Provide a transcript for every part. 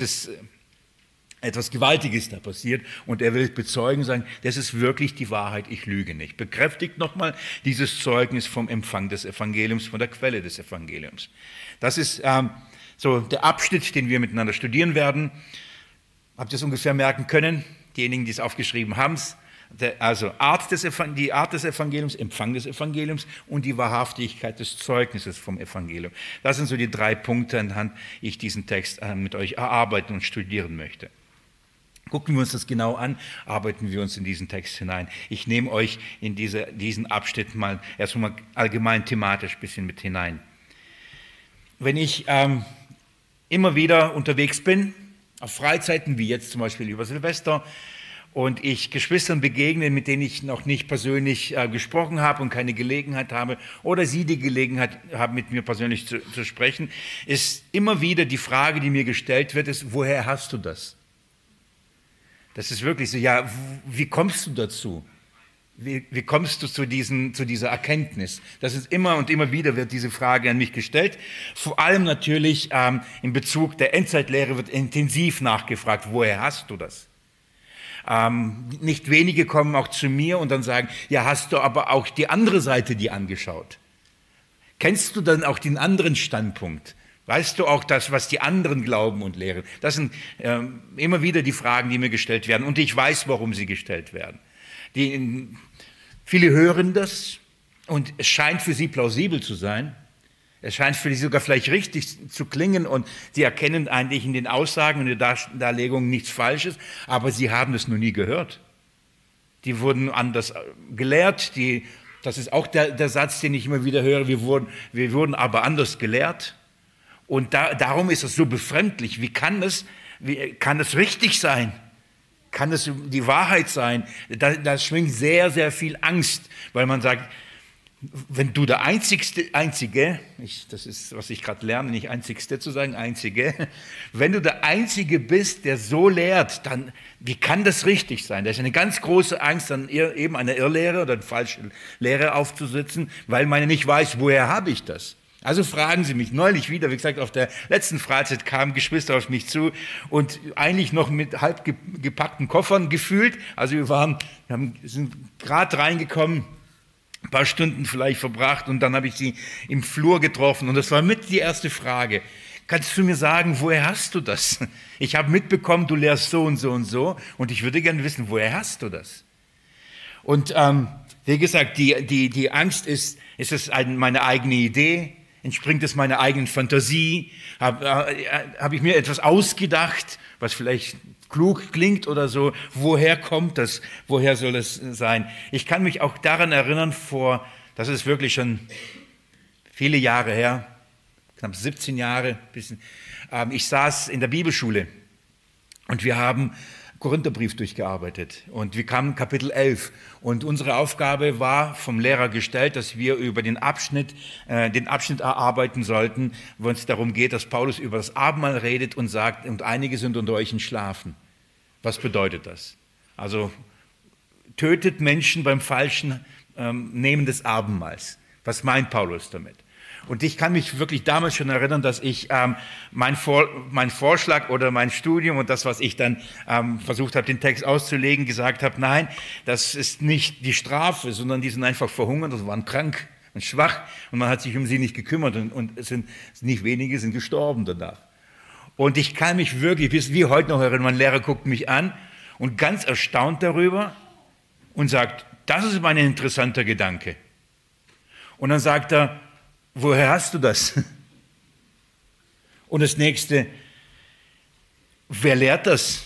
ist äh, etwas Gewaltiges da passiert und er will bezeugen, sagen, das ist wirklich die Wahrheit, ich lüge nicht. Bekräftigt nochmal dieses Zeugnis vom Empfang des Evangeliums, von der Quelle des Evangeliums. Das ist ähm, so der Abschnitt, den wir miteinander studieren werden. Habt ihr es ungefähr merken können? Diejenigen, die es aufgeschrieben haben, also Art des, die Art des Evangeliums, Empfang des Evangeliums und die Wahrhaftigkeit des Zeugnisses vom Evangelium. Das sind so die drei Punkte, anhand ich diesen Text äh, mit euch erarbeiten und studieren möchte. Gucken wir uns das genau an, arbeiten wir uns in diesen Text hinein. Ich nehme euch in diese, diesen Abschnitt mal erstmal allgemein thematisch ein bisschen mit hinein. Wenn ich ähm, immer wieder unterwegs bin, auf Freizeiten wie jetzt zum Beispiel über Silvester, und ich Geschwistern begegne, mit denen ich noch nicht persönlich äh, gesprochen habe und keine Gelegenheit habe, oder sie die Gelegenheit haben, mit mir persönlich zu, zu sprechen, ist immer wieder die Frage, die mir gestellt wird, ist, woher hast du das? Das ist wirklich so, ja, wie kommst du dazu? Wie, wie, kommst du zu, diesen, zu dieser Erkenntnis? Das ist immer und immer wieder wird diese Frage an mich gestellt. Vor allem natürlich ähm, in Bezug der Endzeitlehre wird intensiv nachgefragt, woher hast du das? Ähm, nicht wenige kommen auch zu mir und dann sagen, ja, hast du aber auch die andere Seite die angeschaut? Kennst du dann auch den anderen Standpunkt? Weißt du auch das, was die anderen glauben und lehren? Das sind äh, immer wieder die Fragen, die mir gestellt werden. Und ich weiß, warum sie gestellt werden. Die, viele hören das und es scheint für sie plausibel zu sein. Es scheint für sie sogar vielleicht richtig zu klingen und sie erkennen eigentlich in den Aussagen und in der Darlegung nichts Falsches, aber sie haben es noch nie gehört. Die wurden anders gelehrt. Die, das ist auch der, der Satz, den ich immer wieder höre. Wir wurden, wir wurden aber anders gelehrt. Und da, darum ist es so befremdlich. Wie kann es, wie, kann es richtig sein? Kann es die Wahrheit sein? Da, da schwingt sehr, sehr viel Angst, weil man sagt, wenn du der Einzigste, Einzige, ich, das ist, was ich gerade lerne, nicht Einzigste zu sagen, Einzige, wenn du der Einzige bist, der so lehrt, dann, wie kann das richtig sein? Da ist eine ganz große Angst, dann eben eine Irrlehre oder eine falsche Lehre aufzusitzen, weil man nicht weiß, woher habe ich das? Also fragen Sie mich. Neulich wieder, wie gesagt, auf der letzten Freizeit kamen Geschwister auf mich zu und eigentlich noch mit halb gepackten Koffern gefühlt. Also wir waren, wir haben, sind gerade reingekommen, ein paar Stunden vielleicht verbracht und dann habe ich sie im Flur getroffen und das war mit die erste Frage. Kannst du mir sagen, woher hast du das? Ich habe mitbekommen, du lehrst so und so und so und ich würde gerne wissen, woher hast du das? Und ähm, wie gesagt, die, die, die Angst ist, ist es meine eigene Idee? Entspringt es meiner eigenen Fantasie? Habe äh, hab ich mir etwas ausgedacht, was vielleicht klug klingt oder so? Woher kommt das? Woher soll es sein? Ich kann mich auch daran erinnern, vor, das ist wirklich schon viele Jahre her, knapp 17 Jahre, bisschen, ähm, ich saß in der Bibelschule und wir haben Korintherbrief durchgearbeitet und wir kamen Kapitel 11 und unsere Aufgabe war vom Lehrer gestellt, dass wir über den Abschnitt, äh, den Abschnitt erarbeiten sollten, wo es darum geht, dass Paulus über das Abendmahl redet und sagt, und einige sind unter euch in Schlafen. Was bedeutet das? Also tötet Menschen beim falschen ähm, Nehmen des Abendmahls. Was meint Paulus damit? Und ich kann mich wirklich damals schon erinnern, dass ich ähm, mein, Vor mein Vorschlag oder mein Studium und das, was ich dann ähm, versucht habe, den Text auszulegen, gesagt habe, nein, das ist nicht die Strafe, sondern die sind einfach verhungert, das waren krank und schwach und man hat sich um sie nicht gekümmert und, und es sind nicht wenige sind gestorben danach. Und ich kann mich wirklich, wie heute noch erinnern, mein Lehrer guckt mich an und ganz erstaunt darüber und sagt, das ist mein interessanter Gedanke. Und dann sagt er, woher hast du das? Und das nächste, wer lehrt das?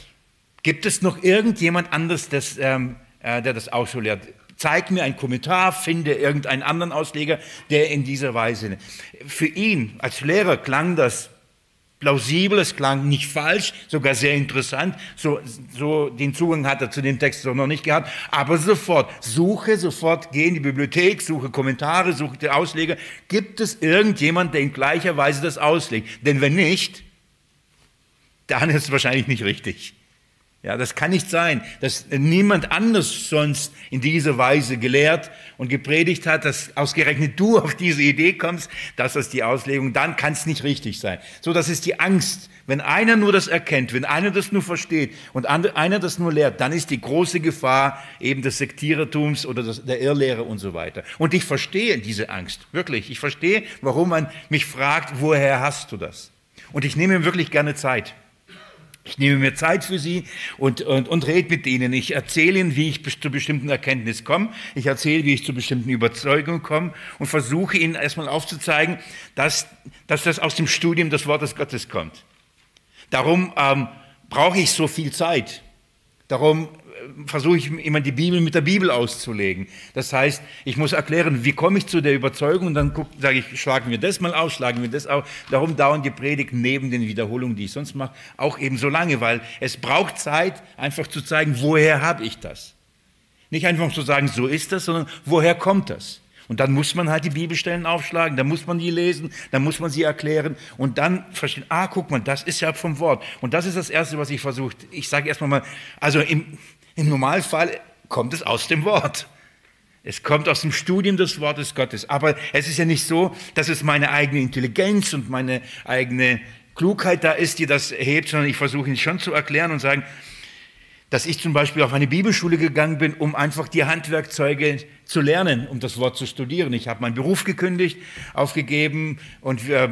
Gibt es noch irgendjemand anderes, das, ähm, äh, der das auch so lehrt? Zeig mir einen Kommentar, finde irgendeinen anderen Ausleger, der in dieser Weise. Für ihn als Lehrer klang das plausibel, es klang nicht falsch, sogar sehr interessant. So, so den Zugang hat er zu dem Text noch nicht gehabt. Aber sofort, suche, sofort geh in die Bibliothek, suche Kommentare, suche die Ausleger. Gibt es irgendjemand, der in gleicher Weise das auslegt? Denn wenn nicht, dann ist es wahrscheinlich nicht richtig. Ja, das kann nicht sein, dass niemand anders sonst in dieser Weise gelehrt und gepredigt hat, dass ausgerechnet du auf diese Idee kommst, dass das die Auslegung, dann kann es nicht richtig sein. So, das ist die Angst. Wenn einer nur das erkennt, wenn einer das nur versteht und einer das nur lehrt, dann ist die große Gefahr eben des Sektierertums oder der Irrlehre und so weiter. Und ich verstehe diese Angst, wirklich. Ich verstehe, warum man mich fragt, woher hast du das? Und ich nehme mir wirklich gerne Zeit. Ich nehme mir Zeit für sie und, und, und rede mit ihnen. Ich erzähle ihnen, wie ich zu bestimmten Erkenntnis komme. Ich erzähle, wie ich zu bestimmten Überzeugungen komme und versuche ihnen erstmal aufzuzeigen, dass, dass das aus dem Studium des Wortes Gottes kommt. Darum ähm, brauche ich so viel Zeit. Darum versuche ich immer die Bibel mit der Bibel auszulegen. Das heißt, ich muss erklären, wie komme ich zu der Überzeugung und dann sage ich, schlagen wir das mal aus, schlagen wir das aus. Darum dauern die Predigten neben den Wiederholungen, die ich sonst mache, auch eben so lange, weil es braucht Zeit, einfach zu zeigen, woher habe ich das. Nicht einfach zu sagen, so ist das, sondern woher kommt das? Und dann muss man halt die Bibelstellen aufschlagen, dann muss man die lesen, dann muss man sie erklären und dann verstehen, ah, guck mal, das ist ja vom Wort. Und das ist das Erste, was ich versuche. Ich sage erstmal mal, also im, im Normalfall kommt es aus dem Wort. Es kommt aus dem Studium des Wortes Gottes. Aber es ist ja nicht so, dass es meine eigene Intelligenz und meine eigene Klugheit da ist, die das hebt, sondern ich versuche ihn schon zu erklären und sagen, dass ich zum Beispiel auf eine Bibelschule gegangen bin, um einfach die Handwerkzeuge zu lernen, um das Wort zu studieren. Ich habe meinen Beruf gekündigt, aufgegeben und äh,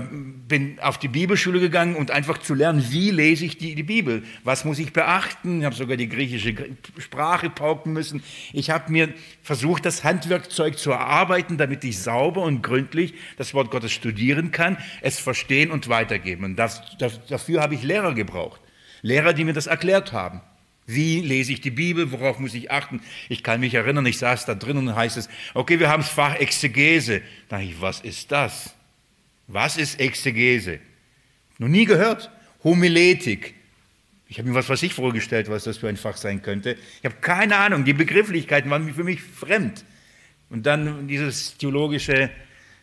bin auf die Bibelschule gegangen und einfach zu lernen, wie lese ich die, die Bibel, was muss ich beachten. Ich habe sogar die griechische Sprache pauken müssen. Ich habe mir versucht, das Handwerkzeug zu erarbeiten, damit ich sauber und gründlich das Wort Gottes studieren kann, es verstehen und weitergeben. Und das, das, dafür habe ich Lehrer gebraucht. Lehrer, die mir das erklärt haben. Wie lese ich die Bibel? Worauf muss ich achten? Ich kann mich erinnern, ich saß da drin und heißt es, okay, wir haben das Fach Exegese. Da dachte ich, was ist das? Was ist Exegese? Noch nie gehört. Homiletik. Ich habe mir was, was ich vorgestellt, was das für ein Fach sein könnte. Ich habe keine Ahnung. Die Begrifflichkeiten waren für mich fremd. Und dann dieses theologische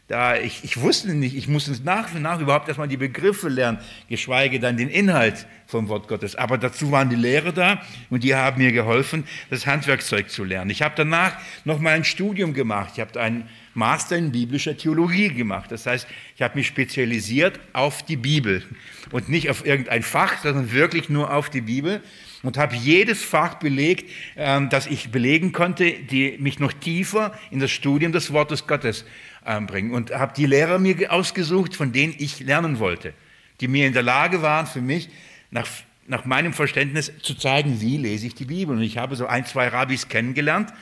da ich, ich wusste nicht, ich musste nach und nach überhaupt erstmal die Begriffe lernen, geschweige dann den Inhalt vom Wort Gottes. Aber dazu waren die Lehrer da und die haben mir geholfen, das Handwerkzeug zu lernen. Ich habe danach noch mal ein Studium gemacht. Ich habe einen Master in biblischer Theologie gemacht. Das heißt, ich habe mich spezialisiert auf die Bibel und nicht auf irgendein Fach, sondern wirklich nur auf die Bibel und habe jedes Fach belegt, ähm, das ich belegen konnte, die mich noch tiefer in das Studium des Wortes Gottes bringen. Und habe die Lehrer mir ausgesucht, von denen ich lernen wollte, die mir in der Lage waren, für mich nach, nach meinem Verständnis zu zeigen, wie lese ich die Bibel. Und ich habe so ein, zwei Rabbis kennengelernt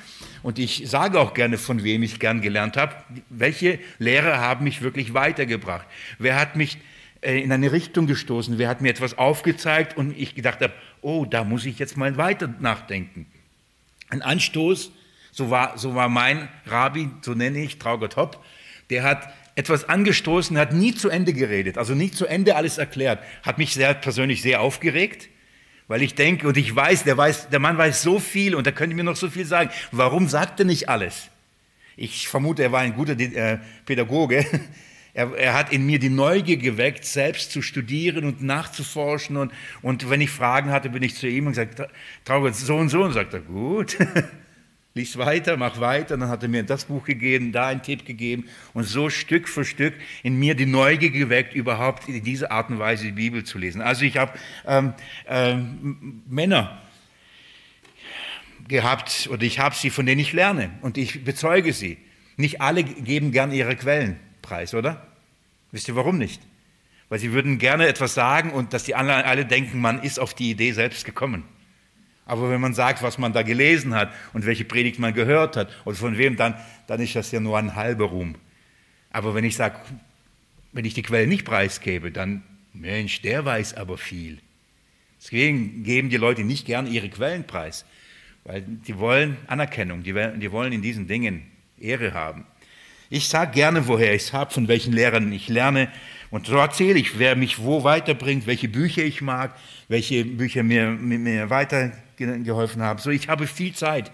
und ich sage auch gerne, von wem ich gern gelernt habe. Welche Lehrer haben mich wirklich weitergebracht? Wer hat mich äh, in eine Richtung gestoßen? Wer hat mir etwas aufgezeigt und ich gedacht habe, oh, da muss ich jetzt mal weiter nachdenken. Ein Anstoß so war, so war mein Rabbi, so nenne ich Traugott Hopp, der hat etwas angestoßen, hat nie zu Ende geredet, also nie zu Ende alles erklärt, hat mich sehr persönlich sehr aufgeregt, weil ich denke und ich weiß, der weiß, der Mann weiß so viel und er könnte mir noch so viel sagen. Warum sagt er nicht alles? Ich vermute, er war ein guter äh, Pädagoge. Er, er, hat in mir die Neugier geweckt, selbst zu studieren und nachzuforschen. Und, und wenn ich Fragen hatte, bin ich zu ihm und gesagt, Traugott, so und so. Und sagt er, gut. lies weiter, mach weiter. Dann hat er mir das Buch gegeben, da einen Tipp gegeben und so Stück für Stück in mir die Neugier geweckt, überhaupt in dieser Art und Weise die Bibel zu lesen. Also ich habe ähm, ähm, Männer gehabt oder ich habe sie, von denen ich lerne und ich bezeuge sie. Nicht alle geben gern ihre Quellen preis, oder? Wisst ihr warum nicht? Weil sie würden gerne etwas sagen und dass die anderen alle denken, man ist auf die Idee selbst gekommen. Aber wenn man sagt, was man da gelesen hat und welche Predigt man gehört hat und von wem, dann, dann ist das ja nur ein halber Ruhm. Aber wenn ich sage, wenn ich die Quelle nicht preisgebe, dann, Mensch, der weiß aber viel. Deswegen geben die Leute nicht gern ihre Quellen preis, weil die wollen Anerkennung, die, die wollen in diesen Dingen Ehre haben. Ich sage gerne, woher ich es habe, von welchen Lehrern ich lerne. Und so erzähle ich, wer mich wo weiterbringt, welche Bücher ich mag, welche Bücher mir, mir weitergeholfen haben. So, ich habe viel Zeit,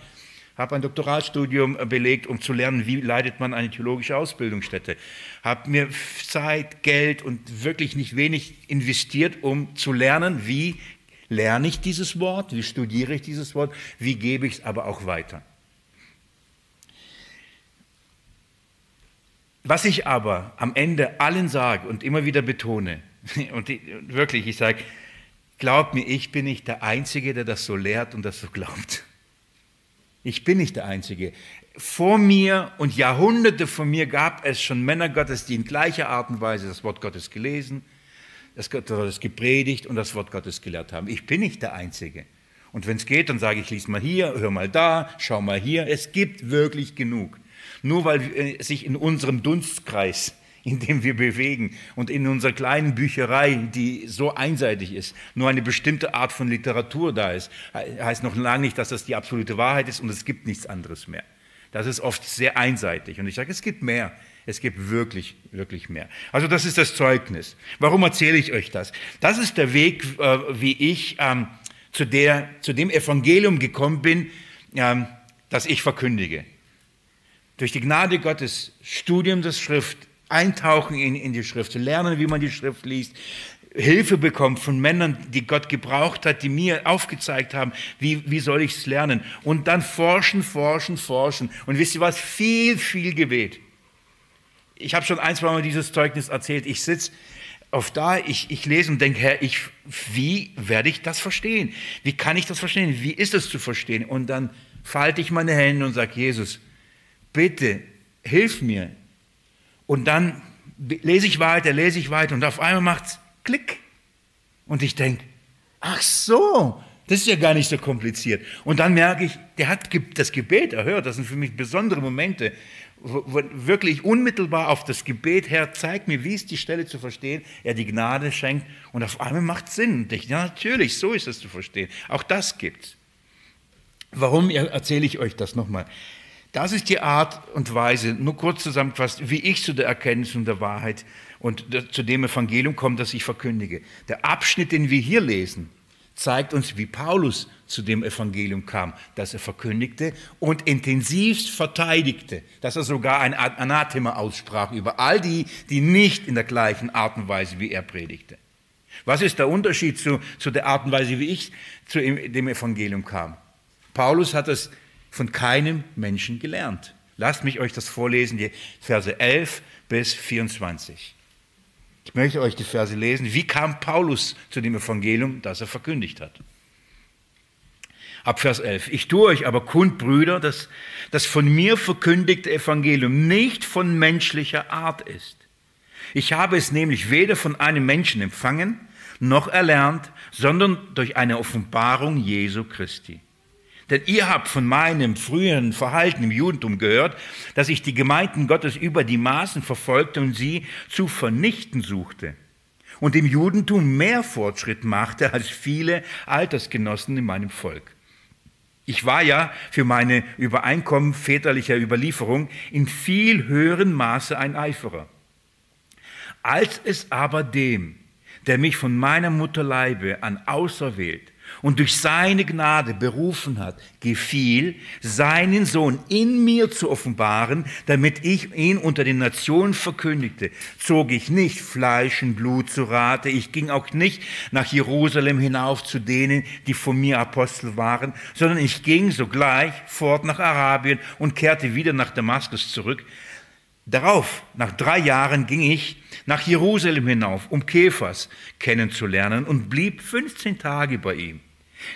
habe ein Doktoratstudium belegt, um zu lernen, wie leitet man eine theologische Ausbildungsstätte. Habe mir Zeit, Geld und wirklich nicht wenig investiert, um zu lernen, wie lerne ich dieses Wort, wie studiere ich dieses Wort, wie gebe ich es aber auch weiter. Was ich aber am Ende allen sage und immer wieder betone, und wirklich, ich sage, glaub mir, ich bin nicht der Einzige, der das so lehrt und das so glaubt. Ich bin nicht der Einzige. Vor mir und Jahrhunderte vor mir gab es schon Männer Gottes, die in gleicher Art und Weise das Wort Gottes gelesen, das Wort Gottes gepredigt und das Wort Gottes gelehrt haben. Ich bin nicht der Einzige. Und wenn es geht, dann sage ich, lies mal hier, hör mal da, schau mal hier. Es gibt wirklich genug. Nur weil äh, sich in unserem Dunstkreis, in dem wir bewegen und in unserer kleinen Bücherei, die so einseitig ist, nur eine bestimmte Art von Literatur da ist, heißt noch lange nicht, dass das die absolute Wahrheit ist und es gibt nichts anderes mehr. Das ist oft sehr einseitig. Und ich sage, es gibt mehr. Es gibt wirklich, wirklich mehr. Also das ist das Zeugnis. Warum erzähle ich euch das? Das ist der Weg, äh, wie ich ähm, zu, der, zu dem Evangelium gekommen bin, ähm, das ich verkündige durch die Gnade Gottes Studium der Schrift, eintauchen in, in die Schrift, lernen, wie man die Schrift liest, Hilfe bekommt von Männern, die Gott gebraucht hat, die mir aufgezeigt haben, wie, wie soll ich es lernen. Und dann forschen, forschen, forschen. Und wisst ihr was? Viel, viel Gebet. Ich habe schon ein, zwei Mal dieses Zeugnis erzählt. Ich sitze auf da, ich, ich lese und denke, Herr, ich, wie werde ich das verstehen? Wie kann ich das verstehen? Wie ist es zu verstehen? Und dann falte ich meine Hände und sage, Jesus, bitte, hilf mir. Und dann lese ich weiter, lese ich weiter und auf einmal macht es Klick. Und ich denke, ach so, das ist ja gar nicht so kompliziert. Und dann merke ich, der hat das Gebet erhört. Das sind für mich besondere Momente, wo wirklich unmittelbar auf das Gebet, Herr, zeig mir, wie ist die Stelle zu verstehen, er die Gnade schenkt und auf einmal macht es Sinn. Und ich, ja, natürlich, so ist es zu verstehen. Auch das gibt's. Warum erzähle ich euch das nochmal? Das ist die Art und Weise, nur kurz zusammengefasst, wie ich zu der Erkenntnis und der Wahrheit und zu dem Evangelium komme, das ich verkündige. Der Abschnitt, den wir hier lesen, zeigt uns, wie Paulus zu dem Evangelium kam, das er verkündigte und intensivst verteidigte, dass er sogar ein Anathema aussprach über all die, die nicht in der gleichen Art und Weise wie er predigte. Was ist der Unterschied zu, zu der Art und Weise, wie ich zu dem Evangelium kam? Paulus hat es von keinem Menschen gelernt. Lasst mich euch das vorlesen, die Verse 11 bis 24. Ich möchte euch die Verse lesen. Wie kam Paulus zu dem Evangelium, das er verkündigt hat? Ab Vers 11. Ich tue euch aber kund, Brüder, dass das von mir verkündigte Evangelium nicht von menschlicher Art ist. Ich habe es nämlich weder von einem Menschen empfangen, noch erlernt, sondern durch eine Offenbarung Jesu Christi. Denn ihr habt von meinem früheren Verhalten im Judentum gehört, dass ich die Gemeinden Gottes über die Maßen verfolgte und sie zu vernichten suchte. Und im Judentum mehr Fortschritt machte als viele Altersgenossen in meinem Volk. Ich war ja für meine Übereinkommen väterlicher Überlieferung in viel höherem Maße ein Eiferer. Als es aber dem, der mich von meiner Mutterleibe an auserwählt und durch seine Gnade berufen hat, gefiel, seinen Sohn in mir zu offenbaren, damit ich ihn unter den Nationen verkündigte, zog ich nicht Fleisch und Blut zu Rate, ich ging auch nicht nach Jerusalem hinauf zu denen, die von mir Apostel waren, sondern ich ging sogleich fort nach Arabien und kehrte wieder nach Damaskus zurück. Darauf, nach drei Jahren, ging ich nach Jerusalem hinauf, um Kephas kennenzulernen und blieb 15 Tage bei ihm.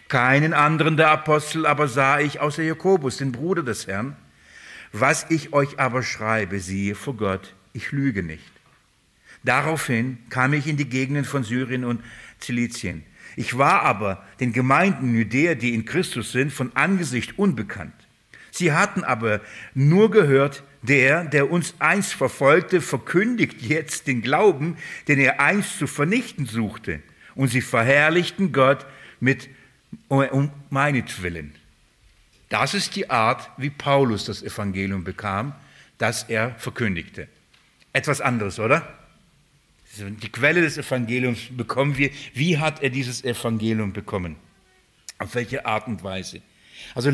Keinen anderen der Apostel aber sah ich außer Jakobus, den Bruder des Herrn. Was ich euch aber schreibe, siehe vor Gott, ich lüge nicht. Daraufhin kam ich in die Gegenden von Syrien und Zilizien. Ich war aber den Gemeinden Judäa, die in Christus sind, von Angesicht unbekannt. Sie hatten aber nur gehört, der, der uns einst verfolgte, verkündigt jetzt den Glauben, den er einst zu vernichten suchte. Und sie verherrlichten Gott mit um meinetwillen. Das ist die Art, wie Paulus das Evangelium bekam, das er verkündigte. Etwas anderes, oder? Die Quelle des Evangeliums bekommen wir. Wie hat er dieses Evangelium bekommen? Auf welche Art und Weise? Also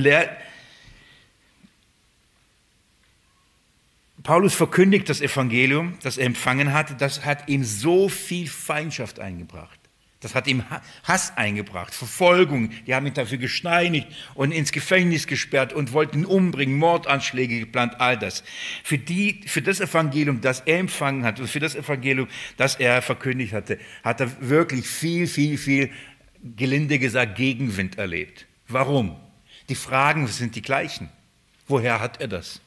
Paulus verkündigt das Evangelium, das er empfangen hatte, das hat ihm so viel Feindschaft eingebracht. Das hat ihm Hass eingebracht, Verfolgung. Die haben ihn dafür gesteinigt und ins Gefängnis gesperrt und wollten ihn umbringen, Mordanschläge geplant, all das. Für, die, für das Evangelium, das er empfangen hat und für das Evangelium, das er verkündigt hatte, hat er wirklich viel, viel, viel, gelinde gesagt, Gegenwind erlebt. Warum? Die Fragen sind die gleichen. Woher hat er das?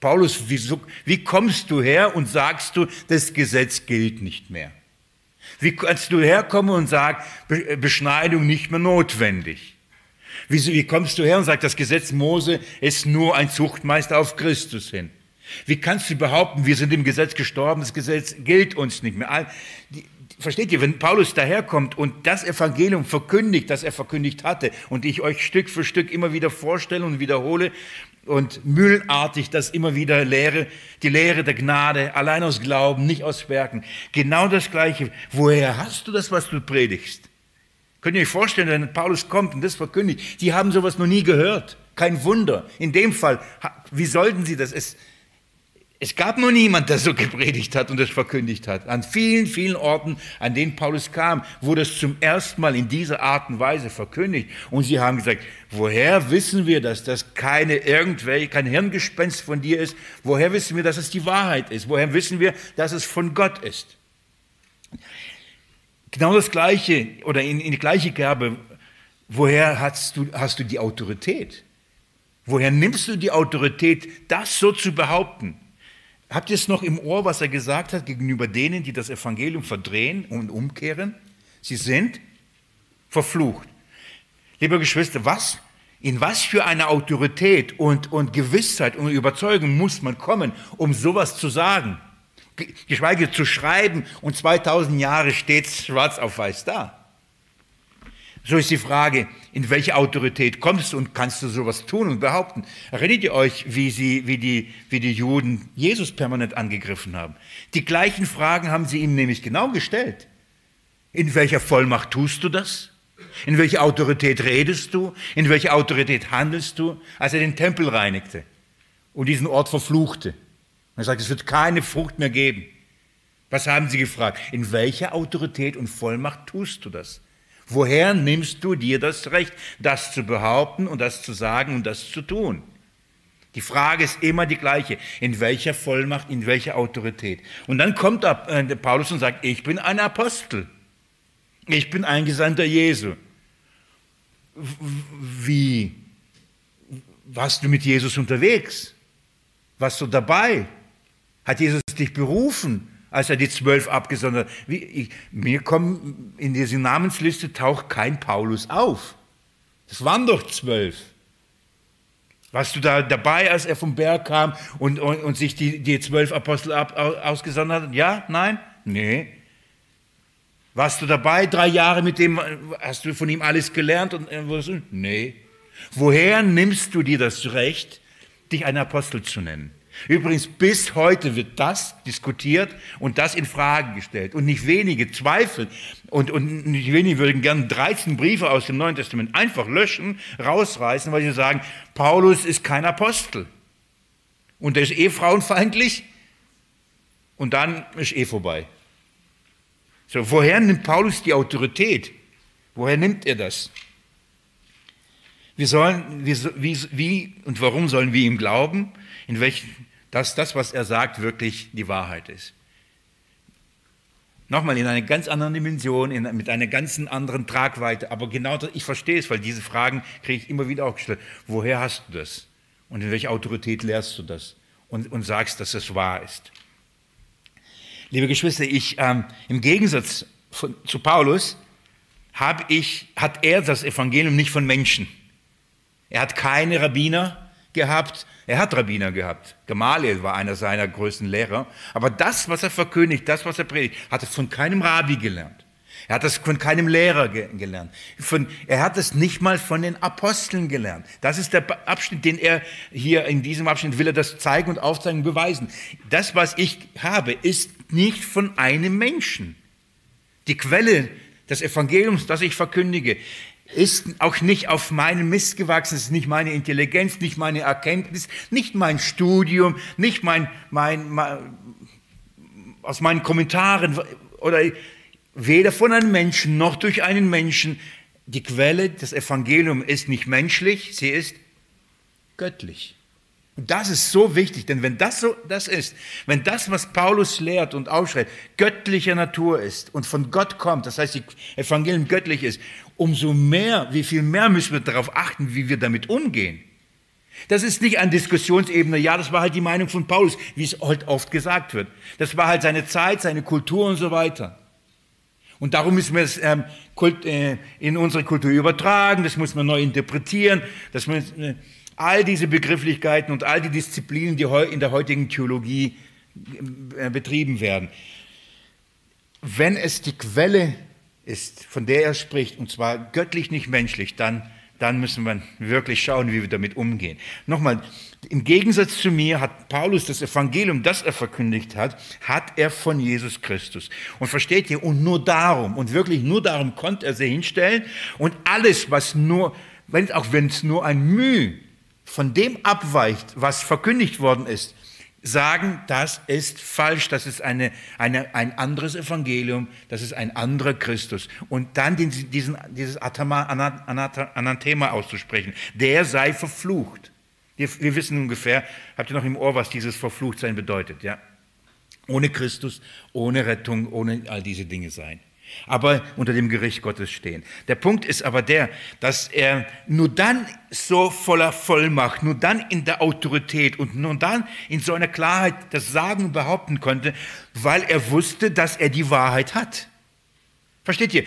Paulus, wieso, wie kommst du her und sagst du, das Gesetz gilt nicht mehr? Wie kannst du herkommen und sagen, Beschneidung nicht mehr notwendig? Wie, kommst du her und sagst, das Gesetz Mose ist nur ein Zuchtmeister auf Christus hin? Wie kannst du behaupten, wir sind im Gesetz gestorben, das Gesetz gilt uns nicht mehr? Versteht ihr, wenn Paulus daherkommt und das Evangelium verkündigt, das er verkündigt hatte, und ich euch Stück für Stück immer wieder vorstelle und wiederhole, und müllartig das immer wieder lehre, die Lehre der Gnade, allein aus Glauben, nicht aus Werken. Genau das Gleiche. Woher hast du das, was du predigst? Könnt ihr euch vorstellen, wenn Paulus kommt und das verkündigt, die haben sowas noch nie gehört. Kein Wunder. In dem Fall, wie sollten sie das? Es, es gab noch niemand, der so gepredigt hat und das verkündigt hat. An vielen, vielen Orten, an denen Paulus kam, wurde es zum ersten Mal in dieser Art und Weise verkündigt. Und sie haben gesagt, woher wissen wir, dass das keine irgendwelche, kein Hirngespenst von dir ist? Woher wissen wir, dass es die Wahrheit ist? Woher wissen wir, dass es von Gott ist? Genau das Gleiche oder in, in die gleiche Kerbe. Woher hast du, hast du die Autorität? Woher nimmst du die Autorität, das so zu behaupten? Habt ihr es noch im Ohr, was er gesagt hat gegenüber denen, die das Evangelium verdrehen und umkehren? Sie sind verflucht. Liebe Geschwister, was, in was für eine Autorität und, und Gewissheit und Überzeugung muss man kommen, um sowas zu sagen? Geschweige zu schreiben und 2000 Jahre steht schwarz auf weiß da. So ist die Frage, in welche Autorität kommst du und kannst du sowas tun und behaupten? Erinnert ihr euch, wie, sie, wie, die, wie die Juden Jesus permanent angegriffen haben? Die gleichen Fragen haben sie ihm nämlich genau gestellt. In welcher Vollmacht tust du das? In welcher Autorität redest du? In welcher Autorität handelst du? Als er den Tempel reinigte und diesen Ort verfluchte. Er sagt, es wird keine Frucht mehr geben. Was haben sie gefragt? In welcher Autorität und Vollmacht tust du das? Woher nimmst du dir das Recht, das zu behaupten und das zu sagen und das zu tun? Die Frage ist immer die gleiche. In welcher Vollmacht, in welcher Autorität? Und dann kommt äh, Paulus und sagt, ich bin ein Apostel. Ich bin ein Gesandter Jesu. Wie? Warst du mit Jesus unterwegs? Warst du dabei? Hat Jesus dich berufen? Als er die zwölf abgesondert hat. Wie, ich, mir kommt in dieser Namensliste taucht kein Paulus auf. Das waren doch zwölf. Warst du da dabei, als er vom Berg kam und, und, und sich die, die zwölf Apostel ab, ausgesondert hat? Ja? Nein? Nee. Warst du dabei, drei Jahre mit dem, hast du von ihm alles gelernt? Und, nee. Woher nimmst du dir das Recht, dich ein Apostel zu nennen? Übrigens, bis heute wird das diskutiert und das in Frage gestellt. Und nicht wenige zweifeln und, und nicht wenige würden gern 13 Briefe aus dem Neuen Testament einfach löschen, rausreißen, weil sie sagen, Paulus ist kein Apostel. Und er ist eh frauenfeindlich und dann ist eh vorbei. So, woher nimmt Paulus die Autorität? Woher nimmt er das? Wir sollen, wie, wie, wie und warum sollen wir ihm glauben? In welchen, dass das, was er sagt, wirklich die Wahrheit ist. Nochmal in einer ganz anderen Dimension, in, mit einer ganz anderen Tragweite. Aber genau das, ich verstehe es, weil diese Fragen kriege ich immer wieder auch gestellt. Woher hast du das? Und in welcher Autorität lehrst du das? Und, und sagst, dass es wahr ist. Liebe Geschwister, ich, ähm, im Gegensatz von, zu Paulus habe ich, hat er das Evangelium nicht von Menschen. Er hat keine Rabbiner gehabt, er hat Rabbiner gehabt. Gamaliel war einer seiner größten Lehrer. Aber das, was er verkündigt, das, was er predigt, hat er von keinem Rabbi gelernt. Er hat das von keinem Lehrer ge gelernt. Von, er hat es nicht mal von den Aposteln gelernt. Das ist der Abschnitt, den er hier in diesem Abschnitt will er das zeigen und aufzeigen und beweisen. Das, was ich habe, ist nicht von einem Menschen. Die Quelle des Evangeliums, das ich verkündige, ist auch nicht auf meinen Mist gewachsen, ist nicht meine Intelligenz, nicht meine Erkenntnis, nicht mein Studium, nicht mein, mein, mein aus meinen Kommentaren oder weder von einem Menschen noch durch einen Menschen. Die Quelle des Evangeliums ist nicht menschlich, sie ist göttlich. Und das ist so wichtig, denn wenn das so das ist, wenn das, was Paulus lehrt und aufschreibt, göttlicher Natur ist und von Gott kommt, das heißt, die Evangelium göttlich ist, umso mehr, wie viel mehr müssen wir darauf achten, wie wir damit umgehen. Das ist nicht an Diskussionsebene, ja, das war halt die Meinung von Paulus, wie es heute oft gesagt wird. Das war halt seine Zeit, seine Kultur und so weiter. Und darum müssen wir es ähm, äh, in unsere Kultur übertragen, das muss man neu interpretieren, das muss, äh, all diese Begrifflichkeiten und all die Disziplinen, die in der heutigen Theologie äh, betrieben werden. Wenn es die Quelle ist, von der er spricht, und zwar göttlich, nicht menschlich, dann, dann müssen wir wirklich schauen, wie wir damit umgehen. Nochmal, im Gegensatz zu mir hat Paulus das Evangelium, das er verkündigt hat, hat er von Jesus Christus. Und versteht ihr, und nur darum, und wirklich nur darum konnte er sie hinstellen und alles, was nur, wenn, auch wenn es nur ein Mühe von dem abweicht, was verkündigt worden ist, sagen, das ist falsch, das ist eine, eine, ein anderes Evangelium, das ist ein anderer Christus. Und dann diesen, dieses Anathema auszusprechen, der sei verflucht. Wir, wir wissen ungefähr, habt ihr noch im Ohr, was dieses Verfluchtsein bedeutet, ja? Ohne Christus, ohne Rettung, ohne all diese Dinge sein aber unter dem Gericht Gottes stehen. Der Punkt ist aber der, dass er nur dann so voller Vollmacht, nur dann in der Autorität und nur dann in so einer Klarheit das Sagen behaupten konnte, weil er wusste, dass er die Wahrheit hat. Versteht ihr?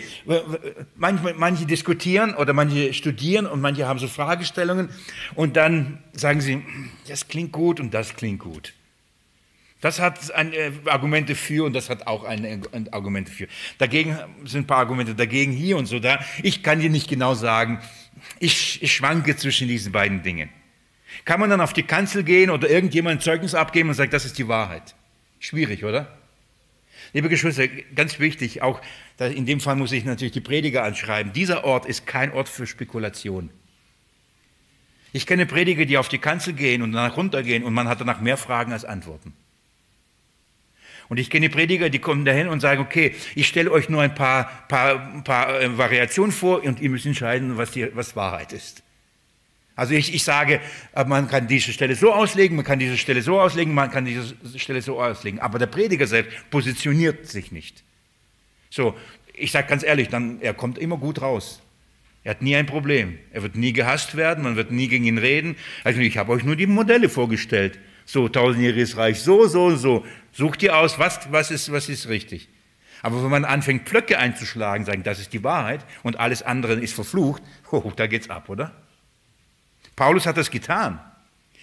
Manche, manche diskutieren oder manche studieren und manche haben so Fragestellungen und dann sagen sie, das klingt gut und das klingt gut. Das hat ein, äh, Argumente für und das hat auch ein, ein Argumente für. Dagegen sind ein paar Argumente dagegen hier und so da. Ich kann dir nicht genau sagen, ich, ich schwanke zwischen diesen beiden Dingen. Kann man dann auf die Kanzel gehen oder irgendjemand ein Zeugnis abgeben und sagt, das ist die Wahrheit? Schwierig, oder? Liebe Geschwister, ganz wichtig, auch in dem Fall muss ich natürlich die Prediger anschreiben. Dieser Ort ist kein Ort für Spekulation. Ich kenne Prediger, die auf die Kanzel gehen und danach runtergehen und man hat danach mehr Fragen als Antworten. Und ich kenne Prediger, die kommen dahin und sagen, okay, ich stelle euch nur ein paar, paar, paar äh, Variationen vor und ihr müsst entscheiden, was, die, was Wahrheit ist. Also ich, ich sage, äh, man kann diese Stelle so auslegen, man kann diese Stelle so auslegen, man kann diese Stelle so auslegen. Aber der Prediger selbst positioniert sich nicht. So, ich sage ganz ehrlich, dann, er kommt immer gut raus. Er hat nie ein Problem. Er wird nie gehasst werden, man wird nie gegen ihn reden. Also ich habe euch nur die Modelle vorgestellt. So, tausendjähriges Reich, so, so, so. Sucht ihr aus, was, was, ist, was ist richtig. Aber wenn man anfängt, Pflöcke einzuschlagen, sagen, das ist die Wahrheit und alles andere ist verflucht, oh, da geht's ab, oder? Paulus hat das getan.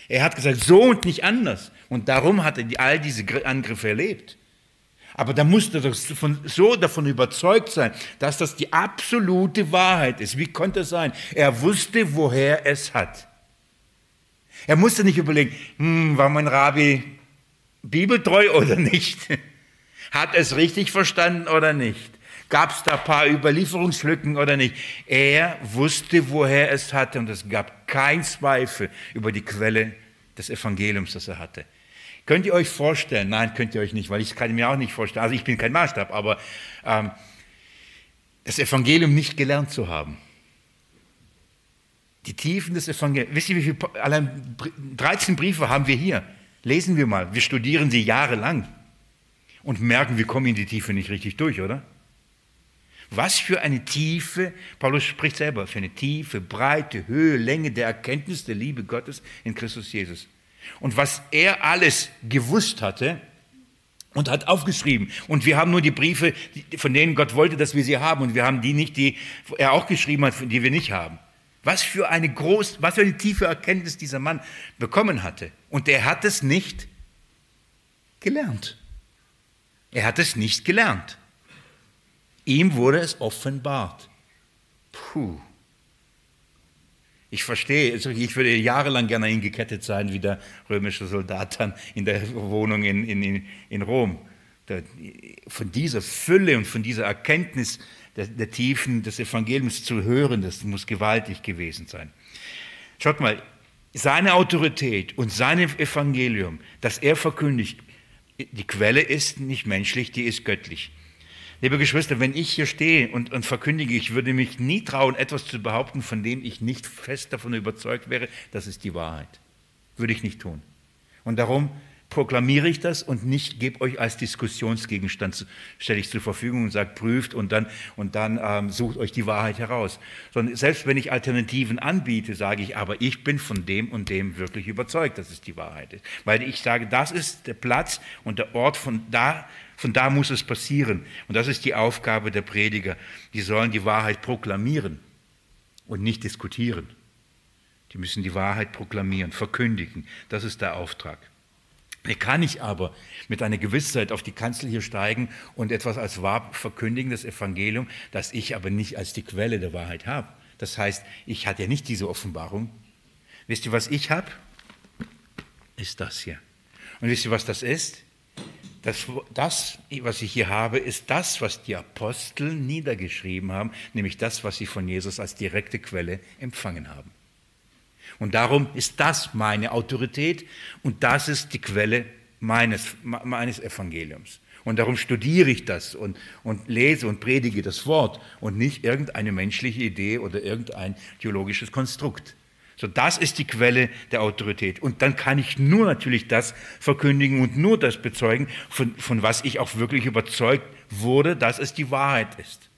Er hat gesagt, so und nicht anders. Und darum hat er all diese Angriffe erlebt. Aber da musste er so davon überzeugt sein, dass das die absolute Wahrheit ist. Wie konnte es sein? Er wusste, woher es hat. Er musste nicht überlegen, hm, war mein Rabbi bibeltreu oder nicht? Hat es richtig verstanden oder nicht? Gab es da ein paar Überlieferungslücken oder nicht? Er wusste, woher es hatte und es gab keinen Zweifel über die Quelle des Evangeliums, das er hatte. Könnt ihr euch vorstellen? Nein, könnt ihr euch nicht, weil ich kann mir auch nicht vorstellen. Also ich bin kein Maßstab, aber ähm, das Evangelium nicht gelernt zu haben. Die Tiefen des Evangeliums. Wisst ihr, wie viele, allein 13 Briefe haben wir hier. Lesen wir mal. Wir studieren sie jahrelang und merken, wir kommen in die Tiefe nicht richtig durch, oder? Was für eine Tiefe, Paulus spricht selber, für eine tiefe, breite Höhe, Länge der Erkenntnis der Liebe Gottes in Christus Jesus. Und was er alles gewusst hatte und hat aufgeschrieben. Und wir haben nur die Briefe, von denen Gott wollte, dass wir sie haben. Und wir haben die nicht, die er auch geschrieben hat, die wir nicht haben. Was für eine groß, was für eine tiefe Erkenntnis dieser Mann bekommen hatte. Und er hat es nicht gelernt. Er hat es nicht gelernt. Ihm wurde es offenbart. Puh. Ich verstehe, ich würde jahrelang gerne gekettet sein wie der römische Soldat dann in der Wohnung in, in, in Rom. Von dieser Fülle und von dieser Erkenntnis der, der Tiefen des Evangeliums zu hören, das muss gewaltig gewesen sein. Schaut mal, seine Autorität und sein Evangelium, das er verkündigt, die Quelle ist nicht menschlich, die ist göttlich. Liebe Geschwister, wenn ich hier stehe und, und verkündige, ich würde mich nie trauen, etwas zu behaupten, von dem ich nicht fest davon überzeugt wäre, das ist die Wahrheit. Würde ich nicht tun. Und darum proklamiere ich das und nicht gebe euch als Diskussionsgegenstand, stelle ich zur Verfügung und sage, prüft und dann, und dann ähm, sucht euch die Wahrheit heraus. Sondern selbst wenn ich Alternativen anbiete, sage ich, aber ich bin von dem und dem wirklich überzeugt, dass es die Wahrheit ist. Weil ich sage, das ist der Platz und der Ort, von da, von da muss es passieren. Und das ist die Aufgabe der Prediger. Die sollen die Wahrheit proklamieren und nicht diskutieren. Die müssen die Wahrheit proklamieren, verkündigen. Das ist der Auftrag. Wie kann ich aber mit einer Gewissheit auf die Kanzel hier steigen und etwas als wahr verkündigen, das Evangelium, das ich aber nicht als die Quelle der Wahrheit habe? Das heißt, ich hatte ja nicht diese Offenbarung. Wisst ihr, was ich habe? Ist das hier. Und wisst ihr, was das ist? Das, das, was ich hier habe, ist das, was die Apostel niedergeschrieben haben, nämlich das, was sie von Jesus als direkte Quelle empfangen haben. Und darum ist das meine Autorität und das ist die Quelle meines, meines Evangeliums. Und darum studiere ich das und, und lese und predige das Wort und nicht irgendeine menschliche Idee oder irgendein theologisches Konstrukt. So, das ist die Quelle der Autorität. Und dann kann ich nur natürlich das verkündigen und nur das bezeugen, von, von was ich auch wirklich überzeugt wurde, dass es die Wahrheit ist.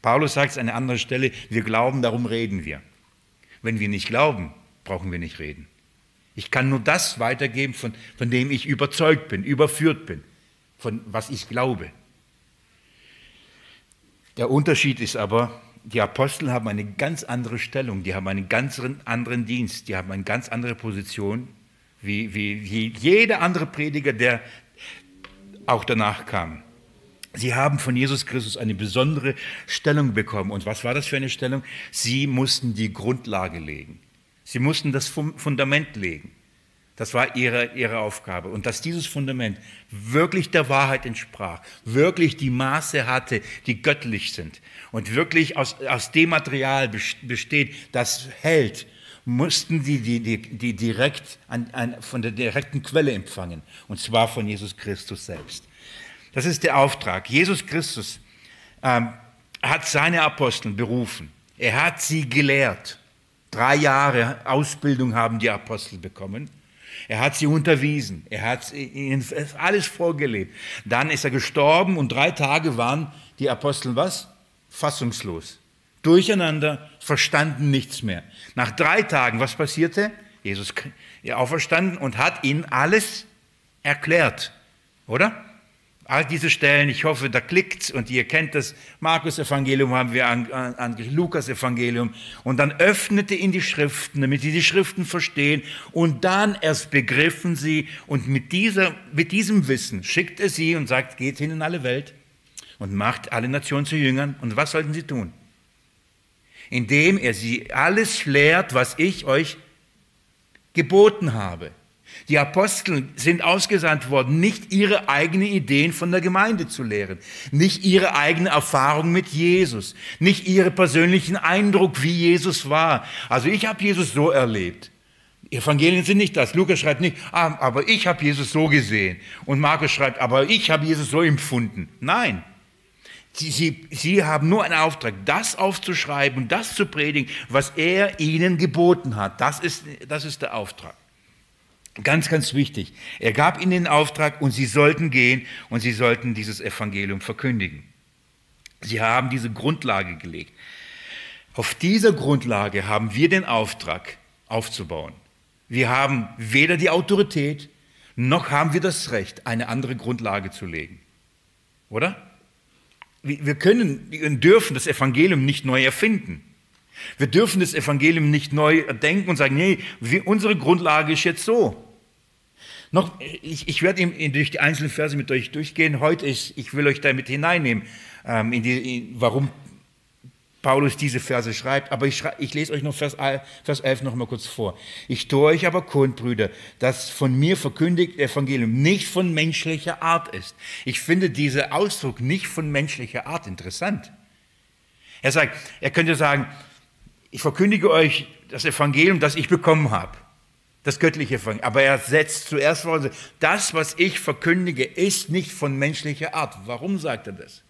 Paulus sagt es an einer anderen Stelle, wir glauben, darum reden wir. Wenn wir nicht glauben, brauchen wir nicht reden. Ich kann nur das weitergeben, von, von dem ich überzeugt bin, überführt bin, von was ich glaube. Der Unterschied ist aber, die Apostel haben eine ganz andere Stellung, die haben einen ganz anderen Dienst, die haben eine ganz andere Position, wie, wie, wie jeder andere Prediger, der auch danach kam. Sie haben von Jesus Christus eine besondere Stellung bekommen. Und was war das für eine Stellung? Sie mussten die Grundlage legen. Sie mussten das Fundament legen. Das war ihre, ihre Aufgabe. Und dass dieses Fundament wirklich der Wahrheit entsprach, wirklich die Maße hatte, die göttlich sind und wirklich aus, aus dem Material besteht, das hält, mussten sie die, die, die direkt an, an, von der direkten Quelle empfangen. Und zwar von Jesus Christus selbst. Das ist der Auftrag. Jesus Christus ähm, hat seine Apostel berufen. Er hat sie gelehrt. Drei Jahre Ausbildung haben die Apostel bekommen. Er hat sie unterwiesen. Er hat ihnen alles vorgelebt. Dann ist er gestorben und drei Tage waren die Apostel was? Fassungslos. Durcheinander, verstanden nichts mehr. Nach drei Tagen, was passierte? Jesus ist auferstanden und hat ihnen alles erklärt. Oder? All diese Stellen, ich hoffe, da klickt und ihr kennt das. Markus-Evangelium haben wir an, an, an Lukas-Evangelium. Und dann öffnete ihn die Schriften, damit sie die Schriften verstehen. Und dann erst begriffen sie und mit, dieser, mit diesem Wissen schickt er sie und sagt, geht hin in alle Welt und macht alle Nationen zu Jüngern. Und was sollten sie tun? Indem er sie alles lehrt, was ich euch geboten habe. Die Apostel sind ausgesandt worden, nicht ihre eigenen Ideen von der Gemeinde zu lehren, nicht ihre eigene Erfahrung mit Jesus, nicht ihre persönlichen Eindruck, wie Jesus war. Also ich habe Jesus so erlebt. Evangelien sind nicht das. Lukas schreibt nicht, ah, aber ich habe Jesus so gesehen. Und Markus schreibt, aber ich habe Jesus so empfunden. Nein. Sie, sie, sie haben nur einen Auftrag, das aufzuschreiben, das zu predigen, was er ihnen geboten hat. Das ist, das ist der Auftrag. Ganz, ganz wichtig. Er gab ihnen den Auftrag und sie sollten gehen und sie sollten dieses Evangelium verkündigen. Sie haben diese Grundlage gelegt. Auf dieser Grundlage haben wir den Auftrag aufzubauen. Wir haben weder die Autorität noch haben wir das Recht, eine andere Grundlage zu legen. Oder? Wir können und dürfen das Evangelium nicht neu erfinden. Wir dürfen das Evangelium nicht neu denken und sagen, nee, unsere Grundlage ist jetzt so. Noch, ich, ich werde durch die einzelnen Verse mit euch durchgehen. Heute ist, ich will euch damit hineinnehmen, ähm, in die, in, warum Paulus diese Verse schreibt. Aber ich, schrei, ich lese euch noch Vers, Vers 11 noch mal kurz vor. Ich tue euch aber kund, Brüder, dass von mir verkündigt Evangelium nicht von menschlicher Art ist. Ich finde diesen Ausdruck nicht von menschlicher Art interessant. Er sagt, er könnte sagen, ich verkündige euch das Evangelium, das ich bekommen habe das göttliche Evangelium. Aber er setzt zuerst vor, das, was ich verkündige, ist nicht von menschlicher Art. Warum sagt er das?